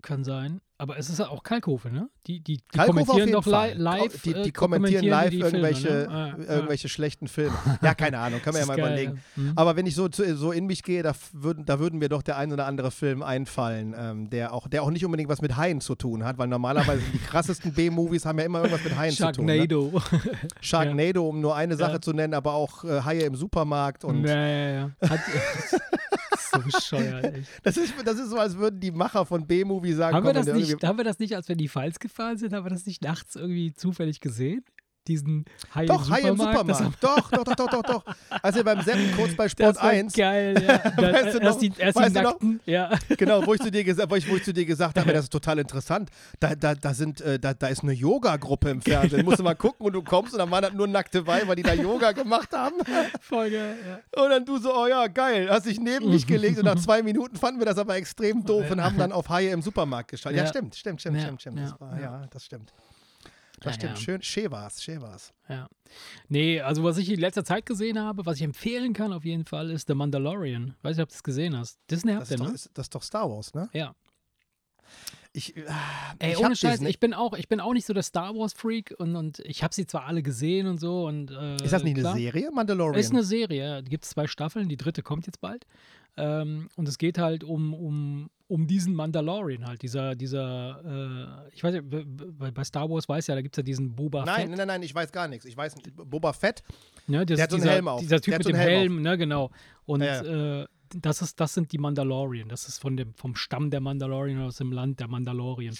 Kann sein. Aber es ist ja auch Kalkofe, ne? Die, die, die Kalkofe kommentieren doch li live. Die, die äh, kommentieren live die Filme, irgendwelche, ne? Ah, ah. irgendwelche schlechten Filme. Ja, keine Ahnung, können wir ja Das mal geil, überlegen. ja. Mhm. Aber wenn ich so, so in mich gehe, da würden, da würden mir doch der ein oder andere Film einfallen, ähm, der, auch, der auch nicht unbedingt was mit Haien zu tun hat, weil normalerweise die krassesten B-Movies haben ja immer irgendwas mit Haien zu tun. Ne? Sharknado. Sharknado, um nur eine Sache Ja. zu nennen, aber auch äh, Haie im Supermarkt. Und ja, ja, ja. Hat, so bescheuert, echt. das, ist, das ist so, als würden die Macher von B-Movie sagen, Haben wir, komm, das wenn du nicht, haben wir das nicht, als wir in die Pfalz gefahren sind, haben wir das nicht nachts irgendwie zufällig gesehen? Diesen Hai Doch, im Haie im Supermarkt? Das. Doch, doch, doch, doch, doch, doch. Als wir beim Seppen kurz bei Das Sport war 1 geil, ja. Da, Weißt du erst noch? die, erst Weißt die? Nackten, ja. Genau, wo ich zu dir, gesa wo ich, wo ich zu dir gesagt habe, das ist total interessant. Da, da, da, sind, äh, da, da ist eine Yoga-Gruppe im Fernsehen. Musst du mal gucken und du kommst und dann waren das nur nackte Weiber, die da Yoga gemacht haben. Voll geil, ja. Und dann du so, oh ja, geil, hast dich neben mich gelegt und nach zwei Minuten fanden wir das aber extrem doof und haben dann auf Haie im Supermarkt geschaltet. Ja, Ja. stimmt, stimmt, stimmt, Ja, stimmt, stimmt. ja, Das war, ja, das stimmt. Das stimmt. ja. Schön, schön war's, schön war's. Ja. Nee, also was ich in letzter Zeit gesehen habe, was ich empfehlen kann auf jeden Fall, ist The Mandalorian. Weiß nicht, ob du das gesehen hast. Disney habt ist, ihr, ne? ist, das ist doch Star Wars, ne? Ja. Ich, äh, Ey, ich ohne Scheiß, ich bin auch, ich bin auch nicht so der Star Wars Freak und, und ich habe sie zwar alle gesehen und so und äh, Ist das nicht klar, eine Serie, Mandalorian? Ist eine Serie, gibt es zwei Staffeln, die dritte kommt jetzt bald. Ähm, und es geht halt um, um, um diesen Mandalorian halt, dieser, dieser, äh, ich weiß b- bei Star Wars weiß ja, da gibt es ja diesen Boba Nein, Fett. nein, nein, ich weiß gar nichts. Ich weiß nicht. Boba Fett, Ne, das Der hat so einen dieser, Helm auf. Dieser Typ mit dem Helm Helm, ne, genau. Und Ja, Äh, das, ist, das sind die Mandalorian. Das ist von dem, vom Stamm der Mandalorian aus dem Land der Mandalorian.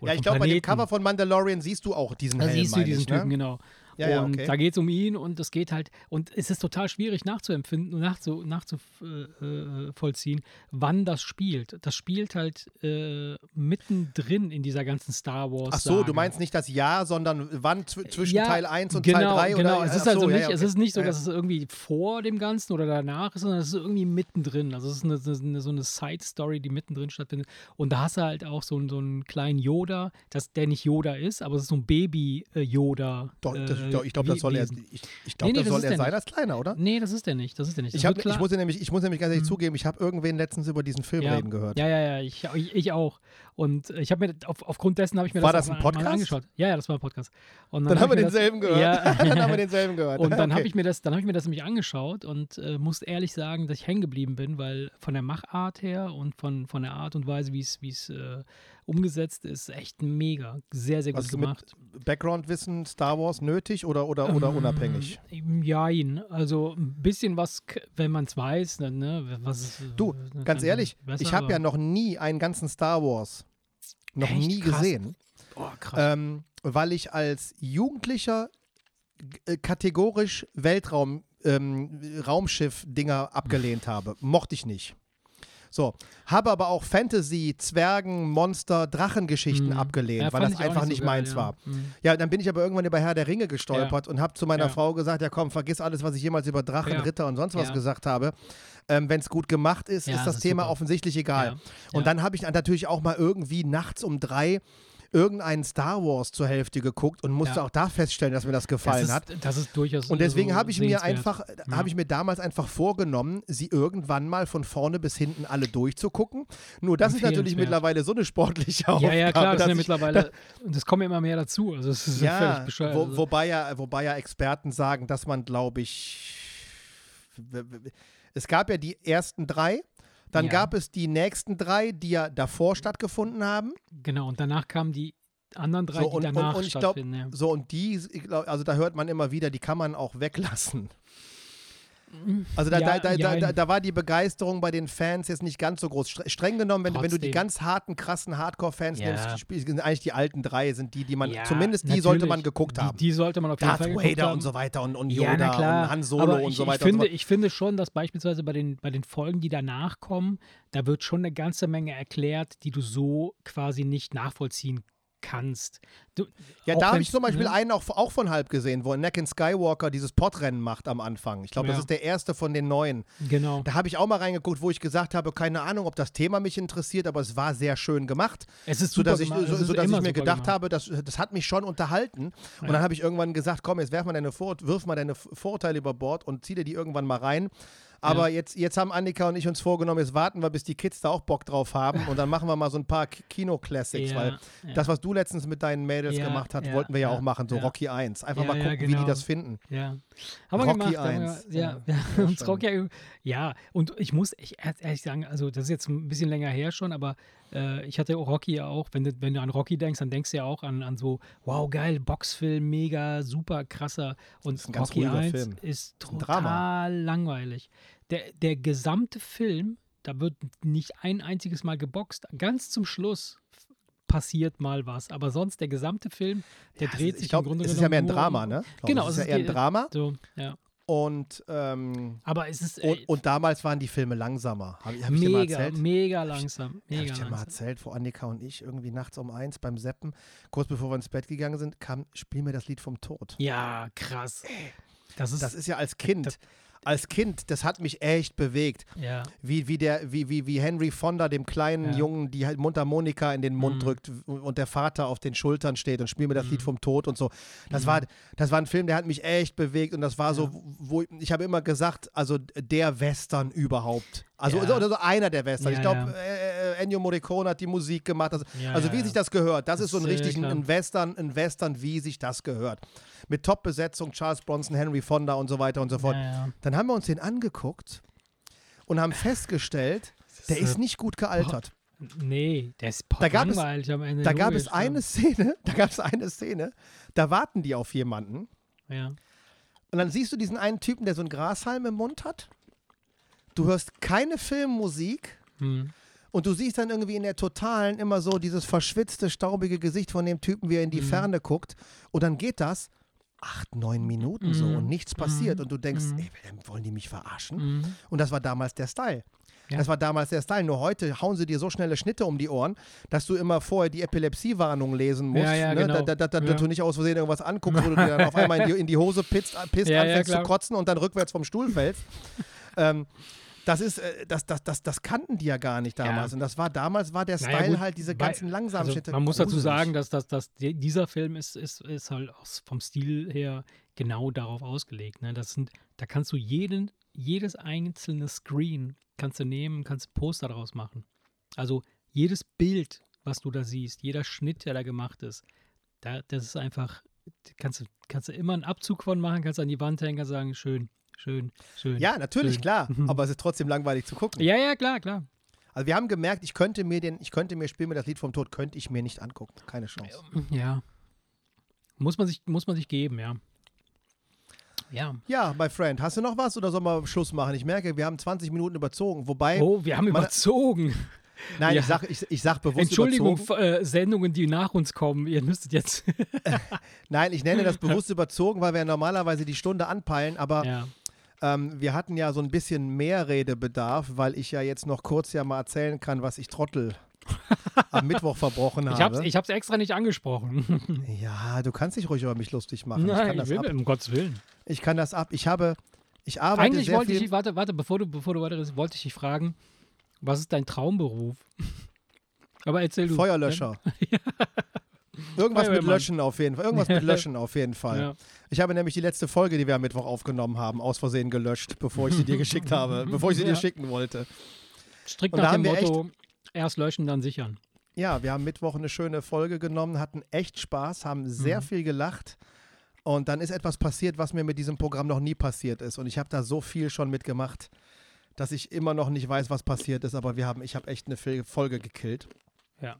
Ja, ich glaube, bei dem. Cover von Mandalorian siehst du auch diesen Da Helm, siehst du diesen ich, Typen, ne? genau. Ja, ja, und okay. da geht es um ihn und es geht halt, und es ist total schwierig nachzuempfinden und nachzu, nachzuvollziehen, äh, vollziehen, wann das spielt. Das spielt halt äh, mittendrin in dieser ganzen Star Wars. Ach so, du meinst nicht das Jahr, sondern wann zw zwischen Ja, Teil 1 und genau, Teil 3? Genau, oder? es ist also so, nicht, ja, ja, es okay. ist nicht so, dass es irgendwie vor dem Ganzen oder danach ist, sondern es ist irgendwie mittendrin. Also es ist eine, eine, so eine Side-Story, die mittendrin stattfindet. Und da hast du halt auch so, einen- so einen kleinen Yoda, das, der nicht Yoda ist, aber es ist so ein Baby-Yoda. Das, äh, doch, ich glaube, das soll er, ich, ich glaub, Nee, nee, das soll er sein nicht. als Kleiner, oder? Nee, das ist der nicht. Das ist der nicht. Das Ich, hab, ich, muss nämlich, ich muss nämlich ganz ehrlich Mhm. zugeben, ich habe irgendwen letztens über diesen Film ja. reden gehört. Ja, ja, ja, ich, ich auch. Und ich habe mir auf, aufgrund dessen habe ich mir War das, das ein auch mal Podcast? angeschaut. Ja, ja, das war ein Podcast. Und Dann haben wir denselben das, gehört. Ja, dann haben wir denselben gehört. und dann Okay. habe ich mir das, dann habe ich mir das nämlich angeschaut und äh, muss ehrlich sagen, dass ich hängen geblieben bin, weil von der Machart her und von, von der Art und Weise, wie es wie es äh, umgesetzt ist, echt mega, sehr sehr gut ist gemacht. Background-Wissen Star Wars nötig oder, oder, oder unabhängig? Ähm, Jein, also ein bisschen was, wenn man es weiß, dann, ne, was Du, äh, ganz dann ehrlich, besser, ich habe ja noch nie einen ganzen Star Wars noch Echt? nie Krass. gesehen, oh, krass. ähm, weil ich als Jugendlicher äh, kategorisch Weltraum ähm, Raumschiff-Dinger abgelehnt habe. Mochte ich nicht. So, habe aber auch Fantasy, Zwergen, Monster, Drachengeschichten Mhm. abgelehnt, Ja, weil das einfach nicht so geil, meins ja. war. Mhm. Ja, dann bin ich aber irgendwann über Herr der Ringe gestolpert und habe zu meiner Ja. Frau gesagt, ja komm, vergiss alles, was ich jemals über Drachen, Ja. Ritter und sonst was Ja. gesagt habe. Ähm, Wenn es gut gemacht ist, Ja, ist das, das ist Thema super. offensichtlich egal. Ja. Und dann habe ich natürlich auch mal irgendwie nachts um drei irgendeinen Star Wars zur Hälfte geguckt und musste Ja. auch da feststellen, dass mir das gefallen das hat. ist, Das ist durchaus Und deswegen so habe ich mir einfach, Ja. habe ich mir damals einfach vorgenommen, sie irgendwann mal von vorne bis hinten alle durchzugucken. Nur das ist natürlich mittlerweile so eine sportliche Aufgabe. Ja, ja, klar, das sind ja mittlerweile, und es kommen immer mehr dazu. Also es ist ja, völlig bescheuert. wo, also. wobei, ja, wobei ja Experten sagen, dass man, glaube ich, es gab ja die ersten drei, dann Ja. gab es die nächsten drei, die ja davor stattgefunden haben. Genau, und danach kamen die anderen drei, So, die und, und, danach und glaube, stattfinden. ja. so und die, glaub, also da hört man immer wieder, die kann man auch weglassen. Also da, Ja, da, da, jein. da, da war die Begeisterung bei den Fans jetzt nicht ganz so groß. Stre- Streng genommen, wenn, du- wenn du die ganz harten, krassen Hardcore-Fans Ja. nimmst, sind eigentlich die alten drei, sind die, die man, Ja, zumindest die sollte man geguckt die, haben. Die sollte man auf jeden Darth Fall geguckt Vader haben. und so weiter und, und Ja, Yoda klar. und Han Solo Aber und ich, so ich weiter finde, und so. Ich finde schon, dass beispielsweise bei den, bei den Folgen, die danach kommen, da wird schon eine ganze Menge erklärt, die du so quasi nicht nachvollziehen kannst. Du, Ja, da habe ich zum Beispiel ne? einen auch, auch von halb gesehen, wo Anakin Skywalker dieses Podrennen macht am Anfang. Ich glaube, das Ja. ist der erste von den neuen. Genau. Da habe ich auch mal reingeguckt, wo ich gesagt habe, keine Ahnung, ob das Thema mich interessiert, aber es war sehr schön gemacht. Es ist super sodass ich, so, sodass ich mir gedacht gemacht. habe, das, das hat mich schon unterhalten. Und Ja. dann habe ich irgendwann gesagt, komm, jetzt werf mal deine Vor wirf mal deine Vorurteile über Bord und zieh dir die irgendwann mal rein. Aber jetzt, jetzt haben Annika und ich uns vorgenommen, jetzt warten wir, bis die Kids da auch Bock drauf haben und dann machen wir mal so ein paar Kino-Classics, Ja, weil ja. das, was du letztens mit deinen Mädels Ja, gemacht hast, ja, wollten wir ja, ja, auch machen, so ja. Rocky 1. Einfach Ja, mal ja, gucken, wie die genau. das finden. Ja. Haben wir Rocky gemacht. haben wir, 1, ja, ja. ja. Uns. Rocky, ja, und ich muss echt ehrlich sagen, also das ist jetzt ein bisschen länger her schon, aber äh, ich hatte Rocky ja auch, wenn du, wenn du an Rocky denkst, dann denkst du ja auch an, an so, wow, geil, Boxfilm, mega, super krasser. Und Rocky ruhiger 1 Film. ist total Drama. langweilig. Der, der gesamte Film, da wird nicht ein einziges Mal geboxt. Ganz zum Schluss passiert mal was, aber sonst der gesamte Film, der Ja, dreht es- sich ich glaube, im Grunde es ist ja mehr ein genommen Drama, ne? Ich glaub, Genau, es ist ja eher ein Drama. So, ja. Und, ähm, Aber es ist äh, und, und damals waren die Filme langsamer. Habe hab ich dir mal mega, erzählt? mega langsam. Habe Mega ich dir mal erzählt, wo Annika und ich irgendwie nachts um eins beim Seppen, kurz bevor wir ins Bett gegangen sind, kam, spiel mir das Lied vom Tod. Ja, krass. Das ist, Das ist ja als Kind, als Kind, das hat mich echt bewegt. ja, Wie, wie, der, wie, wie, wie Henry Fonda dem kleinen Ja. Jungen die halt Mundharmonika in den Mund Mhm. drückt und der Vater auf den Schultern steht und spielt mir das Lied Mhm. vom Tod und so. Das, war, das war ein Film, der hat mich echt bewegt und das war so, wo ich habe immer gesagt, also der Western überhaupt. Also Ja. oder so einer der Western. Ja, ich glaube, ja. äh, äh, Ennio Morricone hat die Musik gemacht. Also, also wie sich das gehört. Das, ist so ein Das ist, richtig ein- klar. ein Western, ein Western, wie sich das gehört. Mit Top-Besetzung, Charles Bronson, Henry Fonda und so weiter und so fort. Dann haben wir uns den angeguckt und haben festgestellt, der ist, ist nicht gut gealtert. Nee, der ist Da gab es- am Ende. Da gab es eine Szene, da gab es eine Szene, da warten die auf jemanden Ja. und dann siehst du diesen einen Typen, der so einen Grashalm im Mund hat. Du hörst keine Filmmusik Hm. und du siehst dann irgendwie in der Totalen immer so dieses verschwitzte, staubige Gesicht von dem Typen, wie er in die Mhm. Ferne guckt und dann geht das acht, neun Minuten so Mhm. und nichts passiert Mhm. und du denkst, Mhm. ey, wollen die mich verarschen? Mhm. Und das war damals der Style. Ja. Das war damals der Style. Nur heute hauen sie dir so schnelle Schnitte um die Ohren, dass du immer vorher die Epilepsiewarnung lesen musst. Ja, ja, ne? genau. da, da, da, Ja. dass du nicht aus Versehen irgendwas anguckst, wo du dir dann auf einmal in die, in die Hose pisst, pisst anfängst zu kotzen und dann rückwärts vom Stuhl fällst. ähm, das ist, äh, das, das, das, das kannten die ja gar nicht damals. Ja. Und das war damals, war der Naja, Style gut, halt diese ganzen langsamen also. Man muss dazu sagen, dass, dass, dass die- dieser Film ist, ist, ist halt vom Stil her genau darauf ausgelegt. Ne? Das sind, da kannst du jeden, jedes einzelne Screen kannst du nehmen, kannst Poster daraus machen. Also jedes Bild, was du da siehst, jeder Schnitt, der da gemacht ist, da, das ist einfach, kannst du, kannst du immer einen Abzug von machen, kannst an die Wand hängen, kannst sagen, schön, schön, schön. Ja, natürlich, schön. klar. Aber es ist trotzdem langweilig zu gucken. Ja, ja, klar, klar. Also wir haben gemerkt, ich könnte mir den, ich könnte mir Spiel mir das Lied vom Tod, könnte ich mir nicht angucken. Keine Chance. Ja. Muss man sich, muss man sich geben, ja. Ja. Ja, my friend, hast du noch was oder sollen wir Schluss machen? Ich merke, wir haben 20 Minuten überzogen. Wobei, Oh, wir haben überzogen. nein, ja. ich sag, ich, ich sag bewusst Entschuldigung, äh, Sendungen, die nach uns kommen. Ihr müsstet jetzt. Nein, ich nenne das bewusst überzogen, weil wir normalerweise die Stunde anpeilen, aber ja. Ähm, wir hatten ja so ein bisschen mehr Redebedarf, weil ich ja jetzt noch kurz ja mal erzählen kann, was ich Trottel am Mittwoch verbrochen Ich habe. ich hab's extra nicht angesprochen. ja, du kannst dich ruhig über mich lustig machen. ich, kann Nein, das ich ab. will, um Gottes Willen. ich kann das ab. Ich habe, ich arbeite Eigentlich sehr wollte viel. ich, warte, warte, bevor du, bevor du weiter wollte ich dich fragen, was ist dein Traumberuf? Aber erzähl du. Feuerlöscher. Irgendwas mit. Löschen auf jeden Fall. Irgendwas mit Löschen auf jeden Fall. Ja. Ich habe nämlich die letzte Folge, die wir am Mittwoch aufgenommen haben, aus Versehen gelöscht, bevor ich sie dir geschickt habe, bevor ich sie Ja. dir schicken wollte. Strikt nach dem Motto, erst löschen, dann sichern. Ja, wir haben Mittwoch eine schöne Folge genommen, hatten echt Spaß, haben sehr Mhm. viel gelacht. Und dann ist etwas passiert, was mir mit diesem Programm noch nie passiert ist. Und ich habe da so viel schon mitgemacht, dass ich immer noch nicht weiß, was passiert ist. Aber wir haben, ich habe echt eine Folge gekillt. Ja.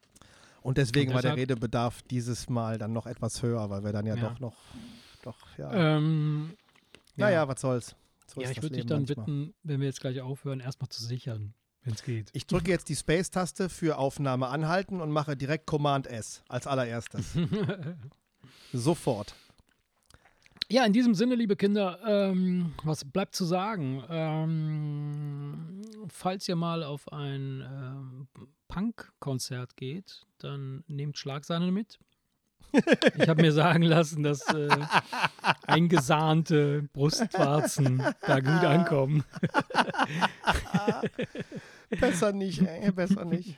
Und deswegen Und war der deshalb- Redebedarf dieses Mal dann noch etwas höher, weil wir dann ja, Ja. doch noch, doch, ja. Ähm, naja, was soll's. So ja, ich würde dich dann manchmal. bitten, wenn wir jetzt gleich aufhören, erstmal zu sichern, wenn es geht. Ich drücke jetzt die Space-Taste für Aufnahme anhalten und mache direkt Command S als allererstes. Sofort. Ja, in diesem Sinne, liebe Kinder, ähm, was bleibt zu sagen? Ähm, falls ihr mal auf ein ähm, Punk-Konzert geht, dann nehmt Schlagsahne mit. Ich habe mir sagen lassen, dass äh, eingesahnte Brustwarzen da gut ankommen. Besser nicht, ey, besser nicht.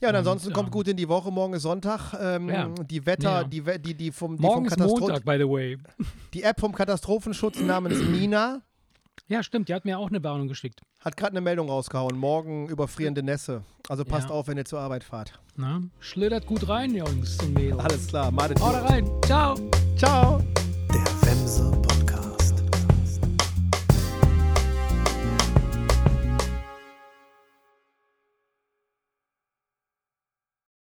Ja, und ansonsten Und, kommt ähm, gut in die Woche. Morgen ist Sonntag. Ähm, Ja. Die Wetter, Ja. die, die, die, vom, die, vom Morgen Katastro Montag, by the way. die App vom Katastrophenschutz namens Nina Ja, stimmt, die hat mir auch eine Warnung geschickt. hat gerade eine Meldung rausgehauen. Morgen überfrierende Nässe. Also passt Ja. auf, wenn ihr zur Arbeit fahrt. Na? Schlittert gut rein, Jungs und Mädels. Alles klar, Madet. Haut rein. Ciao. Ciao.